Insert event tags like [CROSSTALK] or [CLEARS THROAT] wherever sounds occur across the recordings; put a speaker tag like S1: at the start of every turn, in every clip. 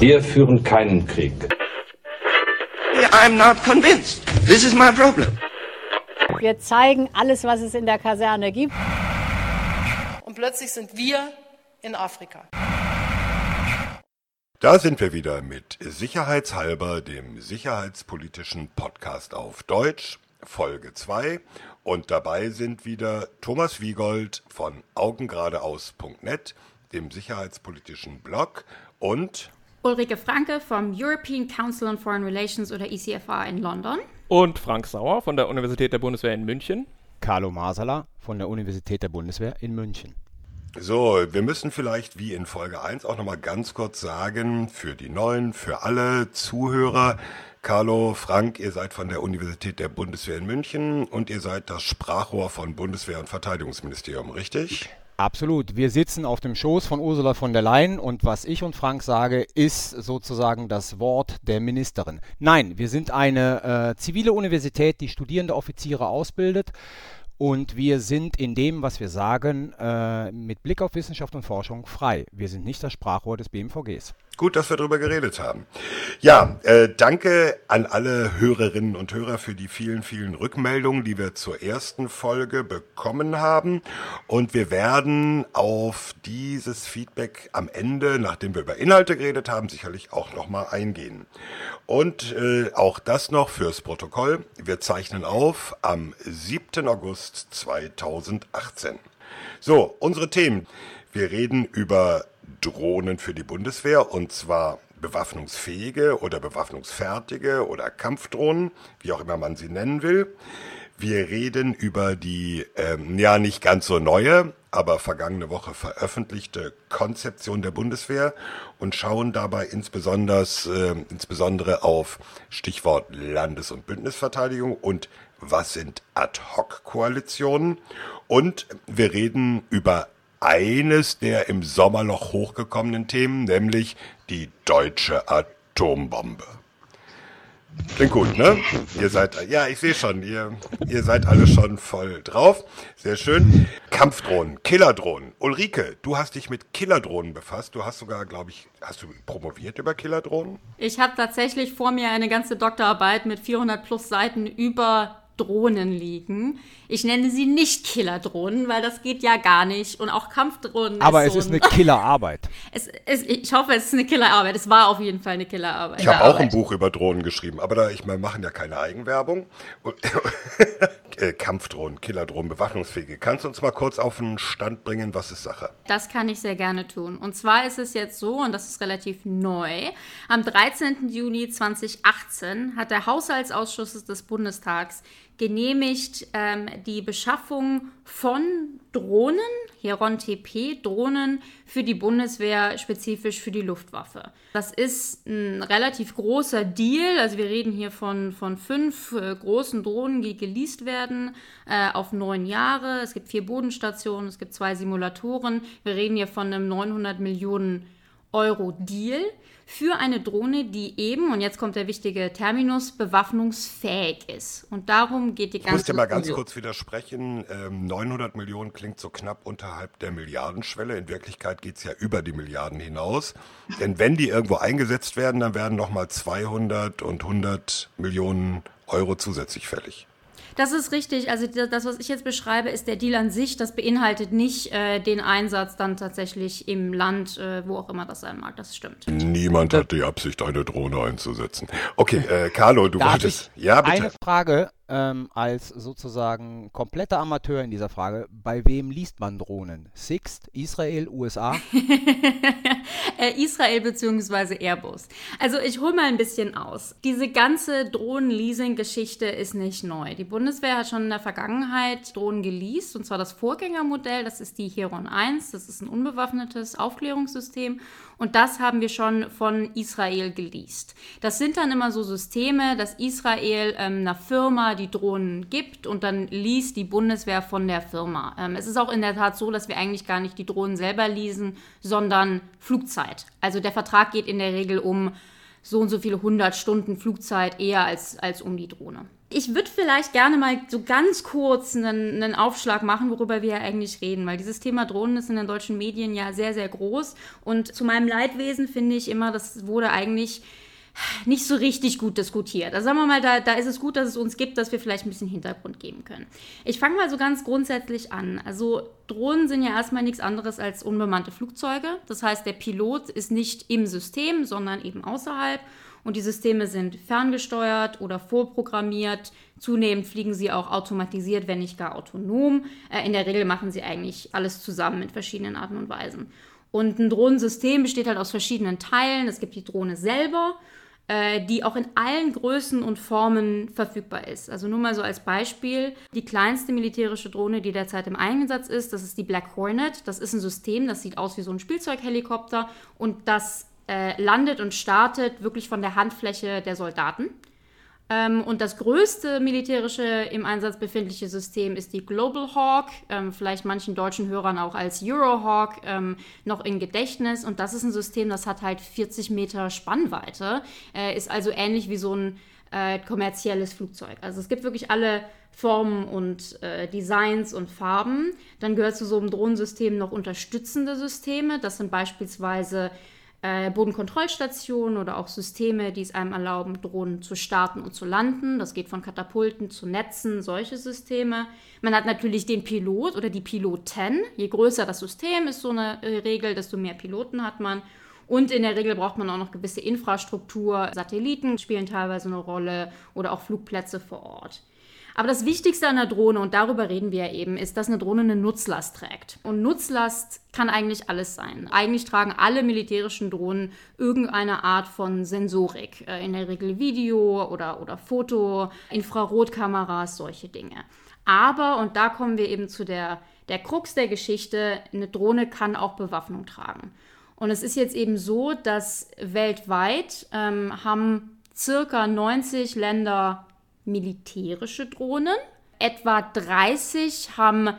S1: Wir führen keinen Krieg.
S2: I'm not convinced. This is my problem.
S3: Wir zeigen alles, was es in der Kaserne gibt.
S4: Und plötzlich sind wir in Afrika.
S5: Da sind wir wieder mit Sicherheitshalber, dem sicherheitspolitischen Podcast auf Deutsch, Folge 2. Und dabei sind wieder Thomas Wiegold von augengeradeaus.net, dem sicherheitspolitischen Blog und
S6: Ulrike Franke vom European Council on Foreign Relations oder ECFR in London.
S7: Und Frank Sauer von der Universität der Bundeswehr in München.
S8: Carlo Masala von der Universität der Bundeswehr in München.
S5: So, wir müssen vielleicht wie in Folge 1 auch nochmal ganz kurz sagen, für die Neuen, für alle Zuhörer, Carlo, Frank, ihr seid von der Universität der Bundeswehr in München und ihr seid das Sprachrohr von Bundeswehr und Verteidigungsministerium, richtig?
S8: Absolut. Wir sitzen auf dem Schoß von Ursula von der Leyen und was ich und Frank sage, ist sozusagen das Wort der Ministerin. Nein, wir sind eine äh, zivile Universität, die studierende Offiziere ausbildet. Und wir sind in dem, was wir sagen, äh, mit Blick auf Wissenschaft und Forschung frei. Wir sind nicht das Sprachrohr des BMVGs.
S5: Gut, dass wir darüber geredet haben. Ja, äh, danke an alle Hörerinnen und Hörer für die vielen, vielen Rückmeldungen, die wir zur ersten Folge bekommen haben. Und wir werden auf dieses Feedback am Ende, nachdem wir über Inhalte geredet haben, sicherlich auch nochmal eingehen. Und äh, auch das noch fürs Protokoll. Wir zeichnen auf am 7. August 2018. So, unsere Themen. Wir reden über Drohnen für die Bundeswehr und zwar bewaffnungsfähige oder bewaffnungsfertige oder Kampfdrohnen, wie auch immer man sie nennen will. Wir reden über die, ähm, ja nicht ganz so neue, aber vergangene Woche veröffentlichte Konzeption der Bundeswehr und schauen dabei insbesondere, äh, insbesondere auf Stichwort Landes- und Bündnisverteidigung und was sind Ad-Hoc-Koalitionen. Und wir reden über eines der im Sommer noch hochgekommenen Themen, nämlich die deutsche Atombombe. Klingt gut, ne? Ihr seid, ja, ich sehe schon, ihr, ihr seid alle schon voll drauf. Sehr schön. Kampfdrohnen, Killerdrohnen. Ulrike, du hast dich mit Killerdrohnen befasst. Du hast sogar, glaube ich, hast du promoviert über Killerdrohnen?
S6: Ich habe tatsächlich vor mir eine ganze Doktorarbeit mit 400 plus Seiten über Drohnen liegen. Ich nenne sie nicht Killerdrohnen, weil das geht ja gar nicht. Und auch Kampfdrohnen.
S8: Aber
S6: ist
S8: es
S6: so
S8: ist eine [LAUGHS] Killerarbeit.
S6: es, es, ich hoffe, es ist eine Killerarbeit. Es war auf jeden Fall eine Killerarbeit.
S5: Ich habe auch ein Buch über Drohnen geschrieben, aber da ich, wir machen ja keine Eigenwerbung. [LAUGHS] äh, Kampfdrohnen, Killerdrohnen, bewaffnungsfähige. Kannst du uns mal kurz auf den Stand bringen, was ist Sache?
S6: Das kann ich sehr gerne tun. Und zwar ist es jetzt so, und das ist relativ neu, am 13. Juni 2018 hat der Haushaltsausschuss des Bundestags genehmigt ähm, die Beschaffung von Drohnen, Heron TP, Drohnen für die Bundeswehr, spezifisch für die Luftwaffe. Das ist ein relativ großer Deal. Also wir reden hier von, von fünf äh, großen Drohnen, die geleast werden äh, auf neun Jahre. Es gibt vier Bodenstationen, es gibt zwei Simulatoren. Wir reden hier von einem 900 Millionen Euro Deal für eine Drohne, die eben, und jetzt kommt der wichtige Terminus, bewaffnungsfähig ist. Und darum geht die ganze
S5: Ich muss dir mal ganz kurz widersprechen. Ähm, 900 Millionen klingt so knapp unterhalb der Milliardenschwelle. In Wirklichkeit geht es ja über die Milliarden hinaus. Denn wenn die irgendwo eingesetzt werden, dann werden nochmal 200 und 100 Millionen Euro zusätzlich fällig.
S6: Das ist richtig. Also das, was ich jetzt beschreibe, ist der Deal an sich. Das beinhaltet nicht äh, den Einsatz dann tatsächlich im Land, äh, wo auch immer das sein mag. Das stimmt.
S5: Niemand hat die Absicht, eine Drohne einzusetzen. Okay, äh, Carlo, du
S8: Darf
S5: wolltest. Ja, bitte.
S8: Eine Frage ähm, als sozusagen kompletter Amateur in dieser Frage. Bei wem liest man Drohnen? Sixt, Israel, USA? [LAUGHS]
S6: äh, Israel bzw. Airbus. Also ich hole mal ein bisschen aus. Diese ganze Drohnen-Leasing-Geschichte ist nicht neu. Die Bundeswehr hat schon in der Vergangenheit Drohnen geleast, und zwar das Vorgängermodell, das ist die Heron 1, das ist ein unbewaffnetes Aufklärungssystem und das haben wir schon von Israel geleast. Das sind dann immer so Systeme, dass Israel ähm, einer Firma die Drohnen gibt und dann least die Bundeswehr von der Firma. Ähm, es ist auch in der Tat so, dass wir eigentlich gar nicht die Drohnen selber leasen, sondern Flugzeit. Also der Vertrag geht in der Regel um so und so viele hundert Stunden Flugzeit eher als, als um die Drohne. Ich würde vielleicht gerne mal so ganz kurz einen, einen Aufschlag machen, worüber wir ja eigentlich reden, weil dieses Thema Drohnen ist in den deutschen Medien ja sehr, sehr groß. Und zu meinem Leidwesen finde ich immer, das wurde eigentlich nicht so richtig gut diskutiert. Also sagen wir mal, da, da ist es gut, dass es uns gibt, dass wir vielleicht ein bisschen Hintergrund geben können. Ich fange mal so ganz grundsätzlich an. Also Drohnen sind ja erstmal nichts anderes als unbemannte Flugzeuge. Das heißt, der Pilot ist nicht im System, sondern eben außerhalb. Und die Systeme sind ferngesteuert oder vorprogrammiert. Zunehmend fliegen sie auch automatisiert, wenn nicht gar autonom. Äh, in der Regel machen sie eigentlich alles zusammen in verschiedenen Arten und Weisen. Und ein Drohnensystem besteht halt aus verschiedenen Teilen. Es gibt die Drohne selber, äh, die auch in allen Größen und Formen verfügbar ist. Also nur mal so als Beispiel, die kleinste militärische Drohne, die derzeit im Einsatz ist, das ist die Black Hornet. Das ist ein System, das sieht aus wie so ein Spielzeughelikopter und das äh, landet und startet wirklich von der Handfläche der Soldaten. Ähm, und das größte militärische im Einsatz befindliche System ist die Global Hawk, ähm, vielleicht manchen deutschen Hörern auch als Eurohawk ähm, noch in Gedächtnis. Und das ist ein System, das hat halt 40 Meter Spannweite, äh, ist also ähnlich wie so ein äh, kommerzielles Flugzeug. Also es gibt wirklich alle Formen und äh, Designs und Farben. Dann gehört zu so einem Drohnensystem noch unterstützende Systeme. Das sind beispielsweise äh, Bodenkontrollstationen oder auch Systeme, die es einem erlauben, Drohnen zu starten und zu landen. Das geht von Katapulten zu Netzen, solche Systeme. Man hat natürlich den Pilot oder die Piloten. Je größer das System ist so eine äh, Regel, desto mehr Piloten hat man. Und in der Regel braucht man auch noch gewisse Infrastruktur. Satelliten spielen teilweise eine Rolle oder auch Flugplätze vor Ort. Aber das Wichtigste an der Drohne, und darüber reden wir ja eben, ist, dass eine Drohne eine Nutzlast trägt. Und Nutzlast kann eigentlich alles sein. Eigentlich tragen alle militärischen Drohnen irgendeine Art von Sensorik. Äh, in der Regel Video oder, oder Foto, Infrarotkameras, solche Dinge. Aber, und da kommen wir eben zu der, der Krux der Geschichte, eine Drohne kann auch Bewaffnung tragen. Und es ist jetzt eben so, dass weltweit ähm, haben circa 90 Länder militärische Drohnen. Etwa 30 haben,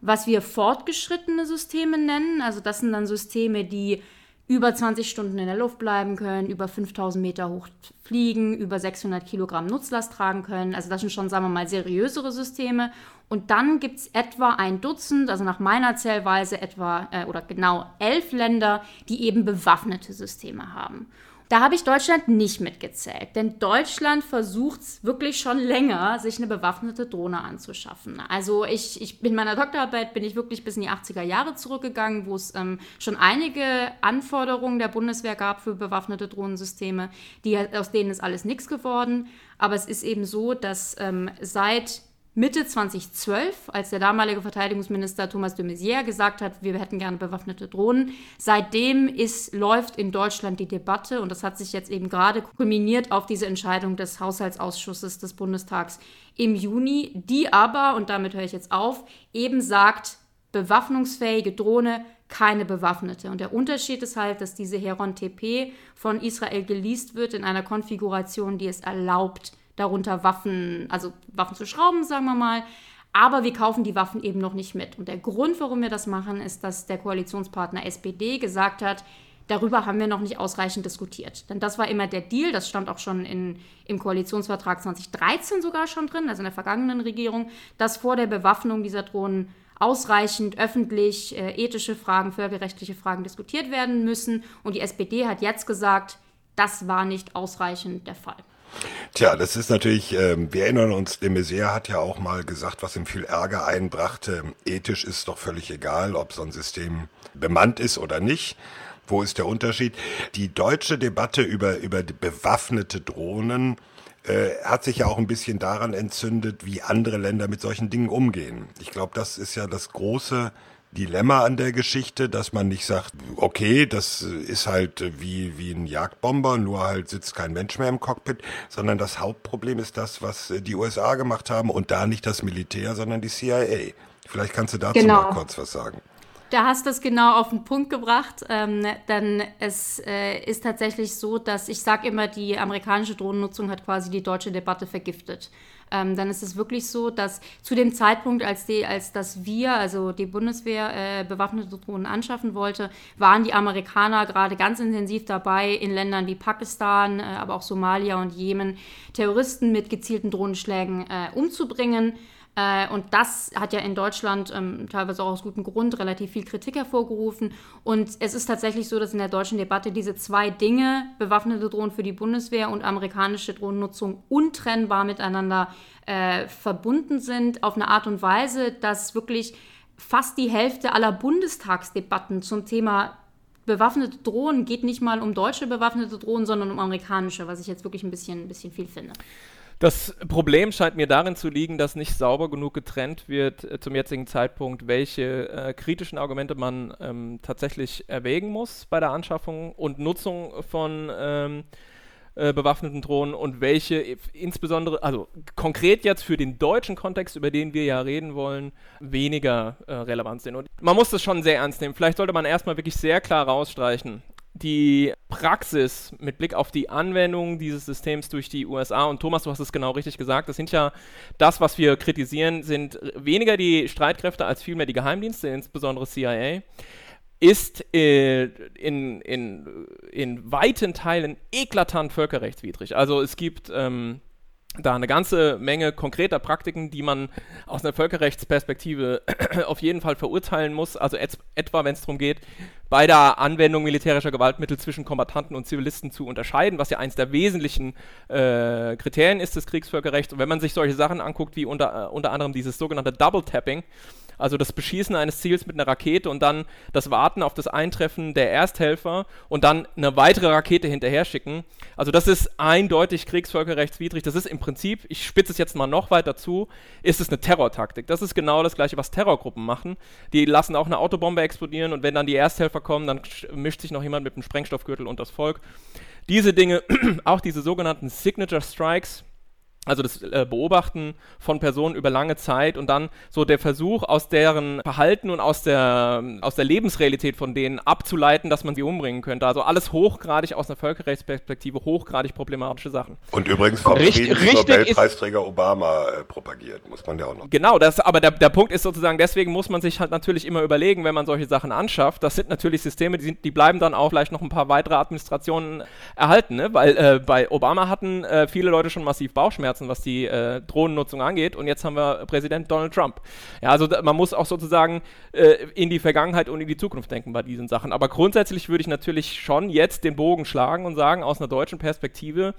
S6: was wir fortgeschrittene Systeme nennen. Also das sind dann Systeme, die über 20 Stunden in der Luft bleiben können, über 5000 Meter hoch fliegen, über 600 Kilogramm Nutzlast tragen können. Also das sind schon, sagen wir mal, seriösere Systeme. Und dann gibt es etwa ein Dutzend, also nach meiner Zählweise etwa äh, oder genau elf Länder, die eben bewaffnete Systeme haben. Da habe ich Deutschland nicht mitgezählt, denn Deutschland versucht wirklich schon länger, sich eine bewaffnete Drohne anzuschaffen. Also ich, ich in meiner Doktorarbeit bin ich wirklich bis in die 80er Jahre zurückgegangen, wo es ähm, schon einige Anforderungen der Bundeswehr gab für bewaffnete Drohnensysteme, die, aus denen ist alles nichts geworden. Aber es ist eben so, dass ähm, seit Mitte 2012, als der damalige Verteidigungsminister Thomas de Maizière gesagt hat, wir hätten gerne bewaffnete Drohnen. Seitdem ist, läuft in Deutschland die Debatte und das hat sich jetzt eben gerade kulminiert auf diese Entscheidung des Haushaltsausschusses des Bundestags im Juni, die aber, und damit höre ich jetzt auf, eben sagt, bewaffnungsfähige Drohne, keine bewaffnete. Und der Unterschied ist halt, dass diese Heron TP von Israel geleast wird in einer Konfiguration, die es erlaubt, darunter Waffen, also Waffen zu schrauben, sagen wir mal. Aber wir kaufen die Waffen eben noch nicht mit. Und der Grund, warum wir das machen, ist, dass der Koalitionspartner SPD gesagt hat, darüber haben wir noch nicht ausreichend diskutiert. Denn das war immer der Deal, das stand auch schon in, im Koalitionsvertrag 2013 sogar schon drin, also in der vergangenen Regierung, dass vor der Bewaffnung dieser Drohnen ausreichend öffentlich äh, ethische Fragen, völkerrechtliche Fragen diskutiert werden müssen. Und die SPD hat jetzt gesagt, das war nicht ausreichend der Fall.
S5: Tja, das ist natürlich, äh, wir erinnern uns, de Maizière hat ja auch mal gesagt, was ihm viel Ärger einbrachte, ethisch ist doch völlig egal, ob so ein System bemannt ist oder nicht. Wo ist der Unterschied? Die deutsche Debatte über, über bewaffnete Drohnen äh, hat sich ja auch ein bisschen daran entzündet, wie andere Länder mit solchen Dingen umgehen. Ich glaube, das ist ja das große Dilemma an der Geschichte, dass man nicht sagt, okay, das ist halt wie, wie ein Jagdbomber, nur halt sitzt kein Mensch mehr im Cockpit, sondern das Hauptproblem ist das, was die USA gemacht haben und da nicht das Militär, sondern die CIA. Vielleicht kannst du dazu genau. mal kurz was sagen.
S6: Da hast du es genau auf den Punkt gebracht, ähm, denn es äh, ist tatsächlich so, dass ich sage immer, die amerikanische Drohnennutzung hat quasi die deutsche Debatte vergiftet. Ähm, dann ist es wirklich so, dass zu dem Zeitpunkt, als, die, als dass wir, also die Bundeswehr, äh, bewaffnete Drohnen anschaffen wollte, waren die Amerikaner gerade ganz intensiv dabei, in Ländern wie Pakistan, äh, aber auch Somalia und Jemen Terroristen mit gezielten Drohnenschlägen äh, umzubringen. Äh, und das hat ja in Deutschland ähm, teilweise auch aus gutem Grund relativ viel Kritik hervorgerufen. Und es ist tatsächlich so, dass in der deutschen Debatte diese zwei Dinge, bewaffnete Drohnen für die Bundeswehr und amerikanische Drohnennutzung, untrennbar miteinander äh, verbunden sind, auf eine Art und Weise, dass wirklich fast die Hälfte aller Bundestagsdebatten zum Thema bewaffnete Drohnen geht nicht mal um deutsche bewaffnete Drohnen, sondern um amerikanische, was ich jetzt wirklich ein bisschen, ein bisschen viel finde.
S7: Das Problem scheint mir darin zu liegen, dass nicht sauber genug getrennt wird äh, zum jetzigen Zeitpunkt, welche äh, kritischen Argumente man ähm, tatsächlich erwägen muss bei der Anschaffung und Nutzung von ähm, äh, bewaffneten Drohnen und welche insbesondere, also konkret jetzt für den deutschen Kontext, über den wir ja reden wollen, weniger äh, relevant sind. Und man muss das schon sehr ernst nehmen. Vielleicht sollte man erstmal wirklich sehr klar rausstreichen, die Praxis mit Blick auf die Anwendung dieses Systems durch die USA, und Thomas, du hast es genau richtig gesagt, das sind ja das, was wir kritisieren, sind weniger die Streitkräfte als vielmehr die Geheimdienste, insbesondere CIA, ist äh, in, in, in weiten Teilen eklatant völkerrechtswidrig. Also es gibt ähm, da eine ganze Menge konkreter Praktiken, die man aus einer Völkerrechtsperspektive [CLEARS THROAT] auf jeden Fall verurteilen muss. Also et etwa, wenn es darum geht, bei der Anwendung militärischer Gewaltmittel zwischen Kombattanten und Zivilisten zu unterscheiden, was ja eines der wesentlichen äh, Kriterien ist des Kriegsvölkerrechts. Und wenn man sich solche Sachen anguckt, wie unter, äh, unter anderem dieses sogenannte Double Tapping, also das Beschießen eines Ziels mit einer Rakete und dann das Warten auf das Eintreffen der Ersthelfer und dann eine weitere Rakete hinterher schicken. Also das ist eindeutig kriegsvölkerrechtswidrig. Das ist im Prinzip, ich spitze es jetzt mal noch weiter zu, ist es eine Terrortaktik. Das ist genau das gleiche, was Terrorgruppen machen. Die lassen auch eine Autobombe explodieren und wenn dann die Ersthelfer kommen, dann mischt sich noch jemand mit einem Sprengstoffgürtel und das Volk. Diese Dinge, [CLEARS THROAT] auch diese sogenannten Signature Strikes, also das äh, Beobachten von Personen über lange Zeit und dann so der Versuch, aus deren Verhalten und aus der, aus der Lebensrealität von denen abzuleiten, dass man sie umbringen könnte. Also alles hochgradig aus einer Völkerrechtsperspektive, hochgradig problematische Sachen.
S5: Und übrigens vom Friedensnobelpreisträger Obama äh, propagiert, muss man ja auch noch.
S7: Genau, das, aber der, der Punkt ist sozusagen, deswegen muss man sich halt natürlich immer überlegen, wenn man solche Sachen anschafft, das sind natürlich Systeme, die, sind, die bleiben dann auch vielleicht noch ein paar weitere Administrationen erhalten, ne? weil äh, bei Obama hatten äh, viele Leute schon massiv Bauchschmerzen Bauchschmerzen, was die äh, Drohnennutzung angeht. Und jetzt haben wir Präsident Donald Trump. Ja, also da, man muss auch sozusagen äh, in die Vergangenheit und in die Zukunft denken bei diesen Sachen. Aber grundsätzlich würde ich natürlich schon jetzt den Bogen schlagen und sagen, aus einer deutschen Perspektive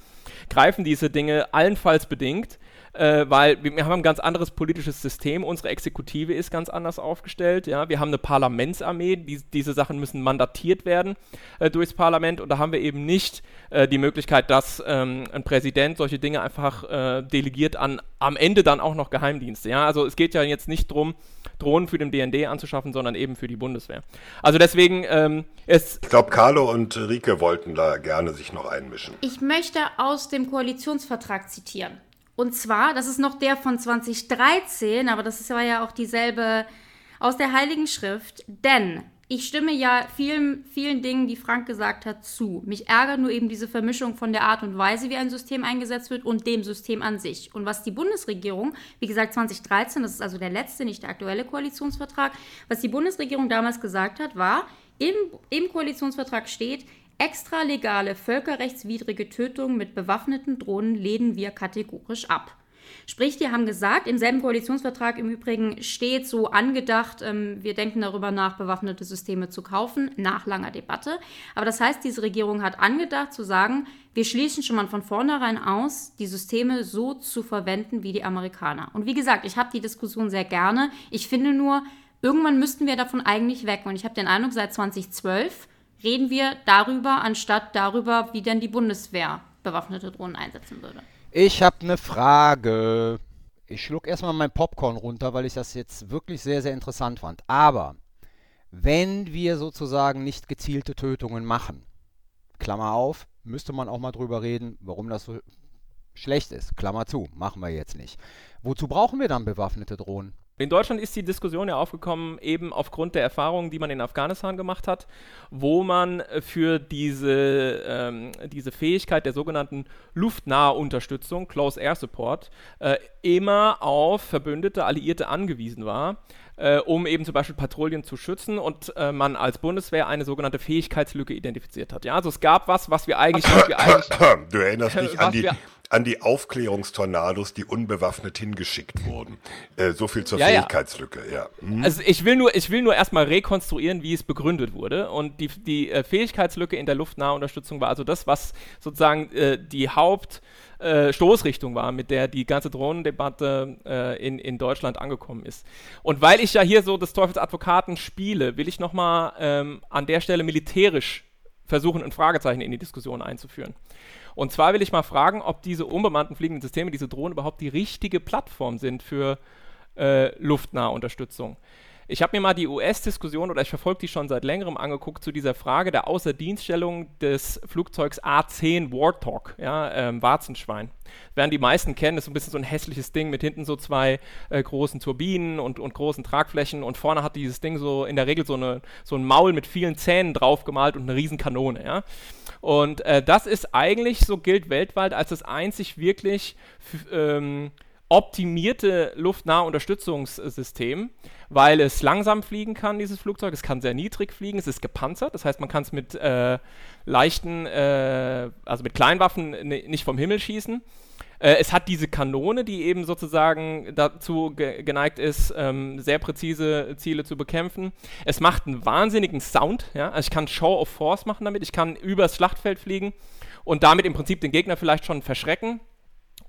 S7: greifen diese Dinge allenfalls bedingt äh, weil wir haben ein ganz anderes politisches System. Unsere Exekutive ist ganz anders aufgestellt. Ja? Wir haben eine Parlamentsarmee. Die, diese Sachen müssen mandatiert werden äh, durchs Parlament. Und da haben wir eben nicht äh, die Möglichkeit, dass ähm, ein Präsident solche Dinge einfach äh, delegiert an am Ende dann auch noch Geheimdienste. Ja? Also es geht ja jetzt nicht darum, Drohnen für den BND anzuschaffen, sondern eben für die Bundeswehr. Also deswegen ähm, ist.
S5: Ich glaube, Carlo und Rike wollten da gerne sich noch einmischen.
S6: Ich möchte aus dem Koalitionsvertrag zitieren. Und zwar, das ist noch der von 2013, aber das war ja auch dieselbe aus der Heiligen Schrift. Denn ich stimme ja vielen, vielen Dingen, die Frank gesagt hat, zu. Mich ärgert nur eben diese Vermischung von der Art und Weise, wie ein System eingesetzt wird und dem System an sich. Und was die Bundesregierung, wie gesagt 2013, das ist also der letzte, nicht der aktuelle Koalitionsvertrag, was die Bundesregierung damals gesagt hat, war, im, im Koalitionsvertrag steht, Extralegale völkerrechtswidrige Tötungen mit bewaffneten Drohnen lehnen wir kategorisch ab. Sprich, die haben gesagt, im selben Koalitionsvertrag im Übrigen steht so angedacht, ähm, wir denken darüber nach, bewaffnete Systeme zu kaufen, nach langer Debatte. Aber das heißt, diese Regierung hat angedacht zu sagen, wir schließen schon mal von vornherein aus, die Systeme so zu verwenden wie die Amerikaner. Und wie gesagt, ich habe die Diskussion sehr gerne. Ich finde nur, irgendwann müssten wir davon eigentlich weg. Und ich habe den Eindruck, seit 2012 reden wir darüber, anstatt darüber, wie denn die Bundeswehr bewaffnete Drohnen einsetzen würde.
S8: Ich habe eine Frage. Ich schluck erstmal mein Popcorn runter, weil ich das jetzt wirklich sehr, sehr interessant fand. Aber wenn wir sozusagen nicht gezielte Tötungen machen, Klammer auf, müsste man auch mal drüber reden, warum das so schlecht ist. Klammer zu, machen wir jetzt nicht. Wozu brauchen wir dann bewaffnete Drohnen?
S7: In Deutschland ist die Diskussion ja aufgekommen, eben aufgrund der Erfahrungen, die man in Afghanistan gemacht hat, wo man für diese, ähm, diese Fähigkeit der sogenannten luftnahe Unterstützung, Close Air Support, äh, immer auf Verbündete, Alliierte angewiesen war, äh, um eben zum Beispiel Patrouillen zu schützen und äh, man als Bundeswehr eine sogenannte Fähigkeitslücke identifiziert hat. Ja, also es gab was, was wir eigentlich, was wir [COUGHS] eigentlich
S5: du erinnerst dich an die, an die Aufklärungstornados, die unbewaffnet hingeschickt wurden. Äh, so viel zur
S7: Ja, ja.
S5: Fähigkeitslücke, ja. Hm?
S7: Also ich will nur, ich will nur erstmal rekonstruieren, wie es begründet wurde. Und die, die äh, Fähigkeitslücke in der Luftnahunterstützung war also das, was sozusagen äh, die Haupt äh, war, mit der die ganze Drohnendebatte äh, in, in Deutschland angekommen ist. Und weil ich ja hier so des Teufels Advokaten spiele, will ich nochmal ähm, an der Stelle militärisch versuchen, ein Fragezeichen in die Diskussion einzuführen. Und zwar will ich mal fragen, ob diese unbemannten fliegenden Systeme, diese Drohnen überhaupt die richtige Plattform sind für äh, Luftnahunterstützung. Ich habe mir mal die US-Diskussion oder ich verfolge die schon seit längerem angeguckt zu dieser Frage der Außerdienststellung des Flugzeugs A-10 Warthog, ja, ähm, Warzenschwein. Werden die meisten kennen, ist ein bisschen so ein hässliches Ding mit hinten so zwei äh, großen Turbinen und, und großen Tragflächen und vorne hat dieses Ding so in der Regel so, eine, so ein Maul mit vielen Zähnen draufgemalt und eine riesen Kanone, ja. Und äh, das ist eigentlich, so gilt weltweit, als das einzig wirklich ähm, optimierte Luftnahunterstützungssystem, weil es langsam fliegen kann, dieses Flugzeug. Es kann sehr niedrig fliegen, es ist gepanzert, das heißt, man kann es mit äh, leichten, äh, also mit Kleinwaffen ni- nicht vom Himmel schießen. Äh, es hat diese Kanone, die eben sozusagen dazu ge geneigt ist, ähm, sehr präzise Ziele zu bekämpfen. Es macht einen wahnsinnigen Sound, ja? also ich kann Show of Force machen damit, ich kann übers Schlachtfeld fliegen und damit im Prinzip den Gegner vielleicht schon verschrecken.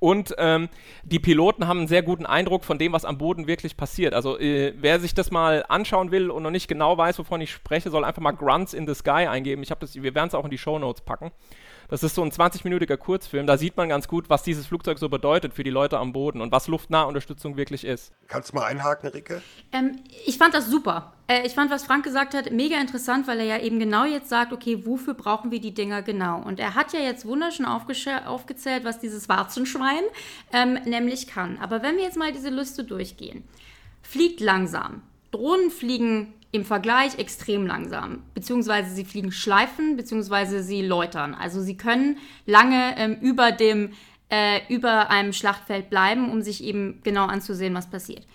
S7: Und ähm, die Piloten haben einen sehr guten Eindruck von dem, was am Boden wirklich passiert. Also äh, wer sich das mal anschauen will und noch nicht genau weiß, wovon ich spreche, soll einfach mal Grunts in the Sky eingeben. Ich das, wir werden es auch in die Show Notes packen. Das ist so ein 20-minütiger Kurzfilm. Da sieht man ganz gut, was dieses Flugzeug so bedeutet für die Leute am Boden und was Luftnahunterstützung wirklich ist.
S5: Kannst du mal einhaken, Ricke?
S6: Ähm, ich fand das super. Äh, ich fand, was Frank gesagt hat, mega interessant, weil er ja eben genau jetzt sagt, okay, wofür brauchen wir die Dinger genau? Und er hat ja jetzt wunderschön aufgezählt, was dieses Warzenschwein ähm, nämlich kann. Aber wenn wir jetzt mal diese Liste durchgehen, fliegt langsam. Drohnen fliegen im Vergleich extrem langsam, beziehungsweise sie fliegen Schleifen, beziehungsweise sie läutern. Also sie können lange ähm, über dem äh, über einem Schlachtfeld bleiben, um sich eben genau anzusehen, was passiert.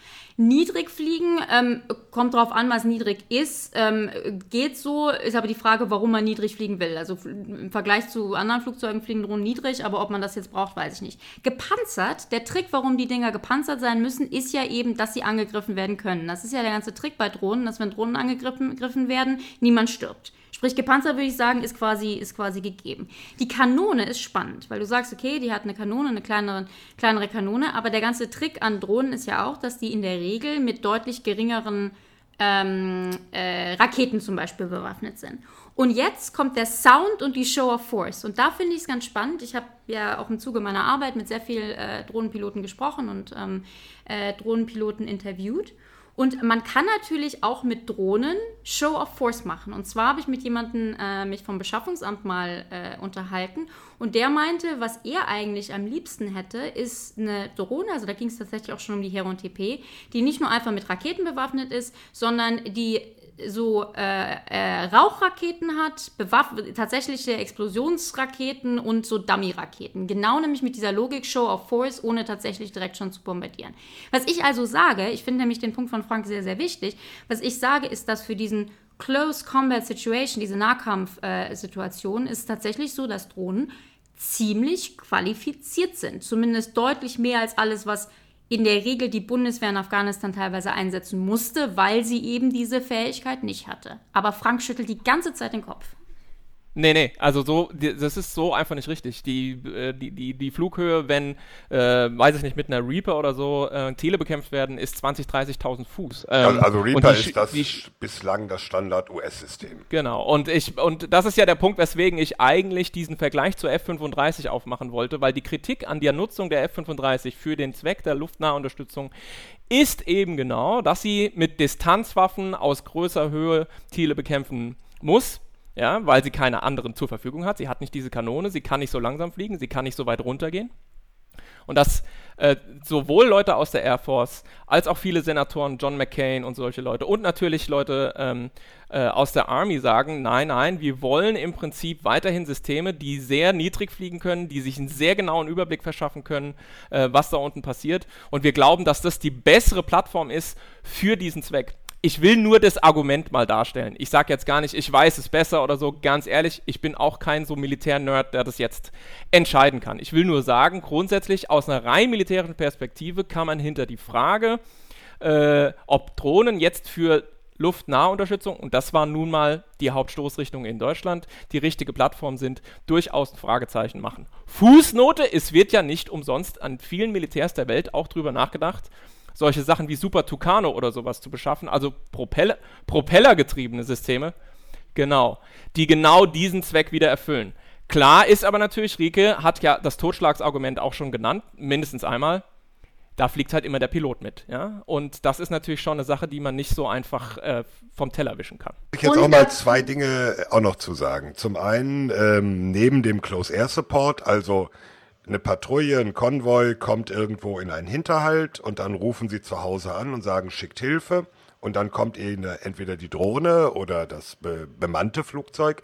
S6: Niedrig fliegen, ähm, kommt drauf an, was niedrig ist, ähm, geht so, ist aber die Frage, warum man niedrig fliegen will. Also im Vergleich zu anderen Flugzeugen fliegen Drohnen niedrig, aber ob man das jetzt braucht, weiß ich nicht. Gepanzert, der Trick, warum die Dinger gepanzert sein müssen, ist ja eben, dass sie angegriffen werden können. Das ist ja der ganze Trick bei Drohnen, dass wenn Drohnen angegriffen gegriffen werden, niemand stirbt. Sprich, gepanzert würde ich sagen, ist quasi, ist quasi gegeben. Die Kanone ist spannend, weil du sagst, okay, die hat eine Kanone, eine kleinere, kleinere Kanone, aber der ganze Trick an Drohnen ist ja auch, dass die in der Regel mit deutlich geringeren ähm, äh, Raketen zum Beispiel bewaffnet sind. Und jetzt kommt der Sound und die Show of Force. Und da finde ich es ganz spannend. Ich habe ja auch im Zuge meiner Arbeit mit sehr vielen äh, Drohnenpiloten gesprochen und ähm, äh, Drohnenpiloten interviewt. Und man kann natürlich auch mit Drohnen Show of Force machen. Und zwar habe ich mit jemandem äh, mich vom Beschaffungsamt mal äh, unterhalten. Und der meinte, was er eigentlich am liebsten hätte, ist eine Drohne, also da ging es tatsächlich auch schon um die Heron TP, die nicht nur einfach mit Raketen bewaffnet ist, sondern die so äh, äh, Rauchraketen hat, tatsächliche Explosionsraketen und so Dummy-Raketen. Genau nämlich mit dieser Logik Show of Force, ohne tatsächlich direkt schon zu bombardieren. Was ich also sage, ich finde nämlich den Punkt von Frank sehr, sehr wichtig, was ich sage, ist, dass für diesen Close Combat Situation, diese Nahkampf-Situation, ist tatsächlich so, dass Drohnen ziemlich qualifiziert sind. Zumindest deutlich mehr als alles, was in der Regel die Bundeswehr in Afghanistan teilweise einsetzen musste, weil sie eben diese Fähigkeit nicht hatte. Aber Frank schüttelt die ganze Zeit den Kopf.
S7: Nee, nee, also so, das ist so einfach nicht richtig. Die, äh, die, die, die Flughöhe, wenn, äh, weiß ich nicht, mit einer Reaper oder so äh, Ziele bekämpft werden, ist 20.000, 30.000 Fuß. Ähm,
S5: Also, also
S7: und
S5: Reaper ist das bislang das Standard-US-System.
S7: Genau, und ich, und das ist ja der Punkt, weswegen ich eigentlich diesen Vergleich zur F-35 aufmachen wollte, weil die Kritik an der Nutzung der F-35 für den Zweck der Luftnahunterstützung ist eben genau, dass sie mit Distanzwaffen aus größer Höhe Ziele bekämpfen muss. Ja, weil sie keine anderen zur Verfügung hat. Sie hat nicht diese Kanone, sie kann nicht so langsam fliegen, sie kann nicht so weit runtergehen. Und dass äh, sowohl Leute aus der Air Force als auch viele Senatoren, John McCain und solche Leute und natürlich Leute ähm, äh, aus der Army sagen, nein, nein, wir wollen im Prinzip weiterhin Systeme, die sehr niedrig fliegen können, die sich einen sehr genauen Überblick verschaffen können, äh, was da unten passiert. Und wir glauben, dass das die bessere Plattform ist für diesen Zweck ich will nur das Argument mal darstellen. Ich sage jetzt gar nicht, ich weiß es besser oder so. Ganz ehrlich, ich bin auch kein so Militär-Nerd, der das jetzt entscheiden kann. Ich will nur sagen, grundsätzlich aus einer rein militärischen Perspektive kann man hinter die Frage, äh, ob Drohnen jetzt für Luftnahunterstützung, und das war nun mal die Hauptstoßrichtung in Deutschland, die richtige Plattform sind, durchaus ein Fragezeichen machen. Fußnote, es wird ja nicht umsonst an vielen Militärs der Welt auch drüber nachgedacht, solche Sachen wie Super Tucano oder sowas zu beschaffen, also Propeller, propellergetriebene Systeme, genau, die genau diesen Zweck wieder erfüllen. Klar ist aber natürlich, Rike hat ja das Totschlagsargument auch schon genannt, mindestens einmal. Da fliegt halt immer der Pilot mit, ja. Und das ist natürlich schon eine Sache, die man nicht so einfach äh, vom Teller wischen kann.
S5: Ich jetzt auch mal zwei Dinge auch noch zu sagen. Zum einen ähm, neben dem Close Air Support, also eine Patrouille, ein Konvoi kommt irgendwo in einen Hinterhalt und dann rufen sie zu Hause an und sagen, schickt Hilfe. Und dann kommt ihnen entweder die Drohne oder das be bemannte Flugzeug.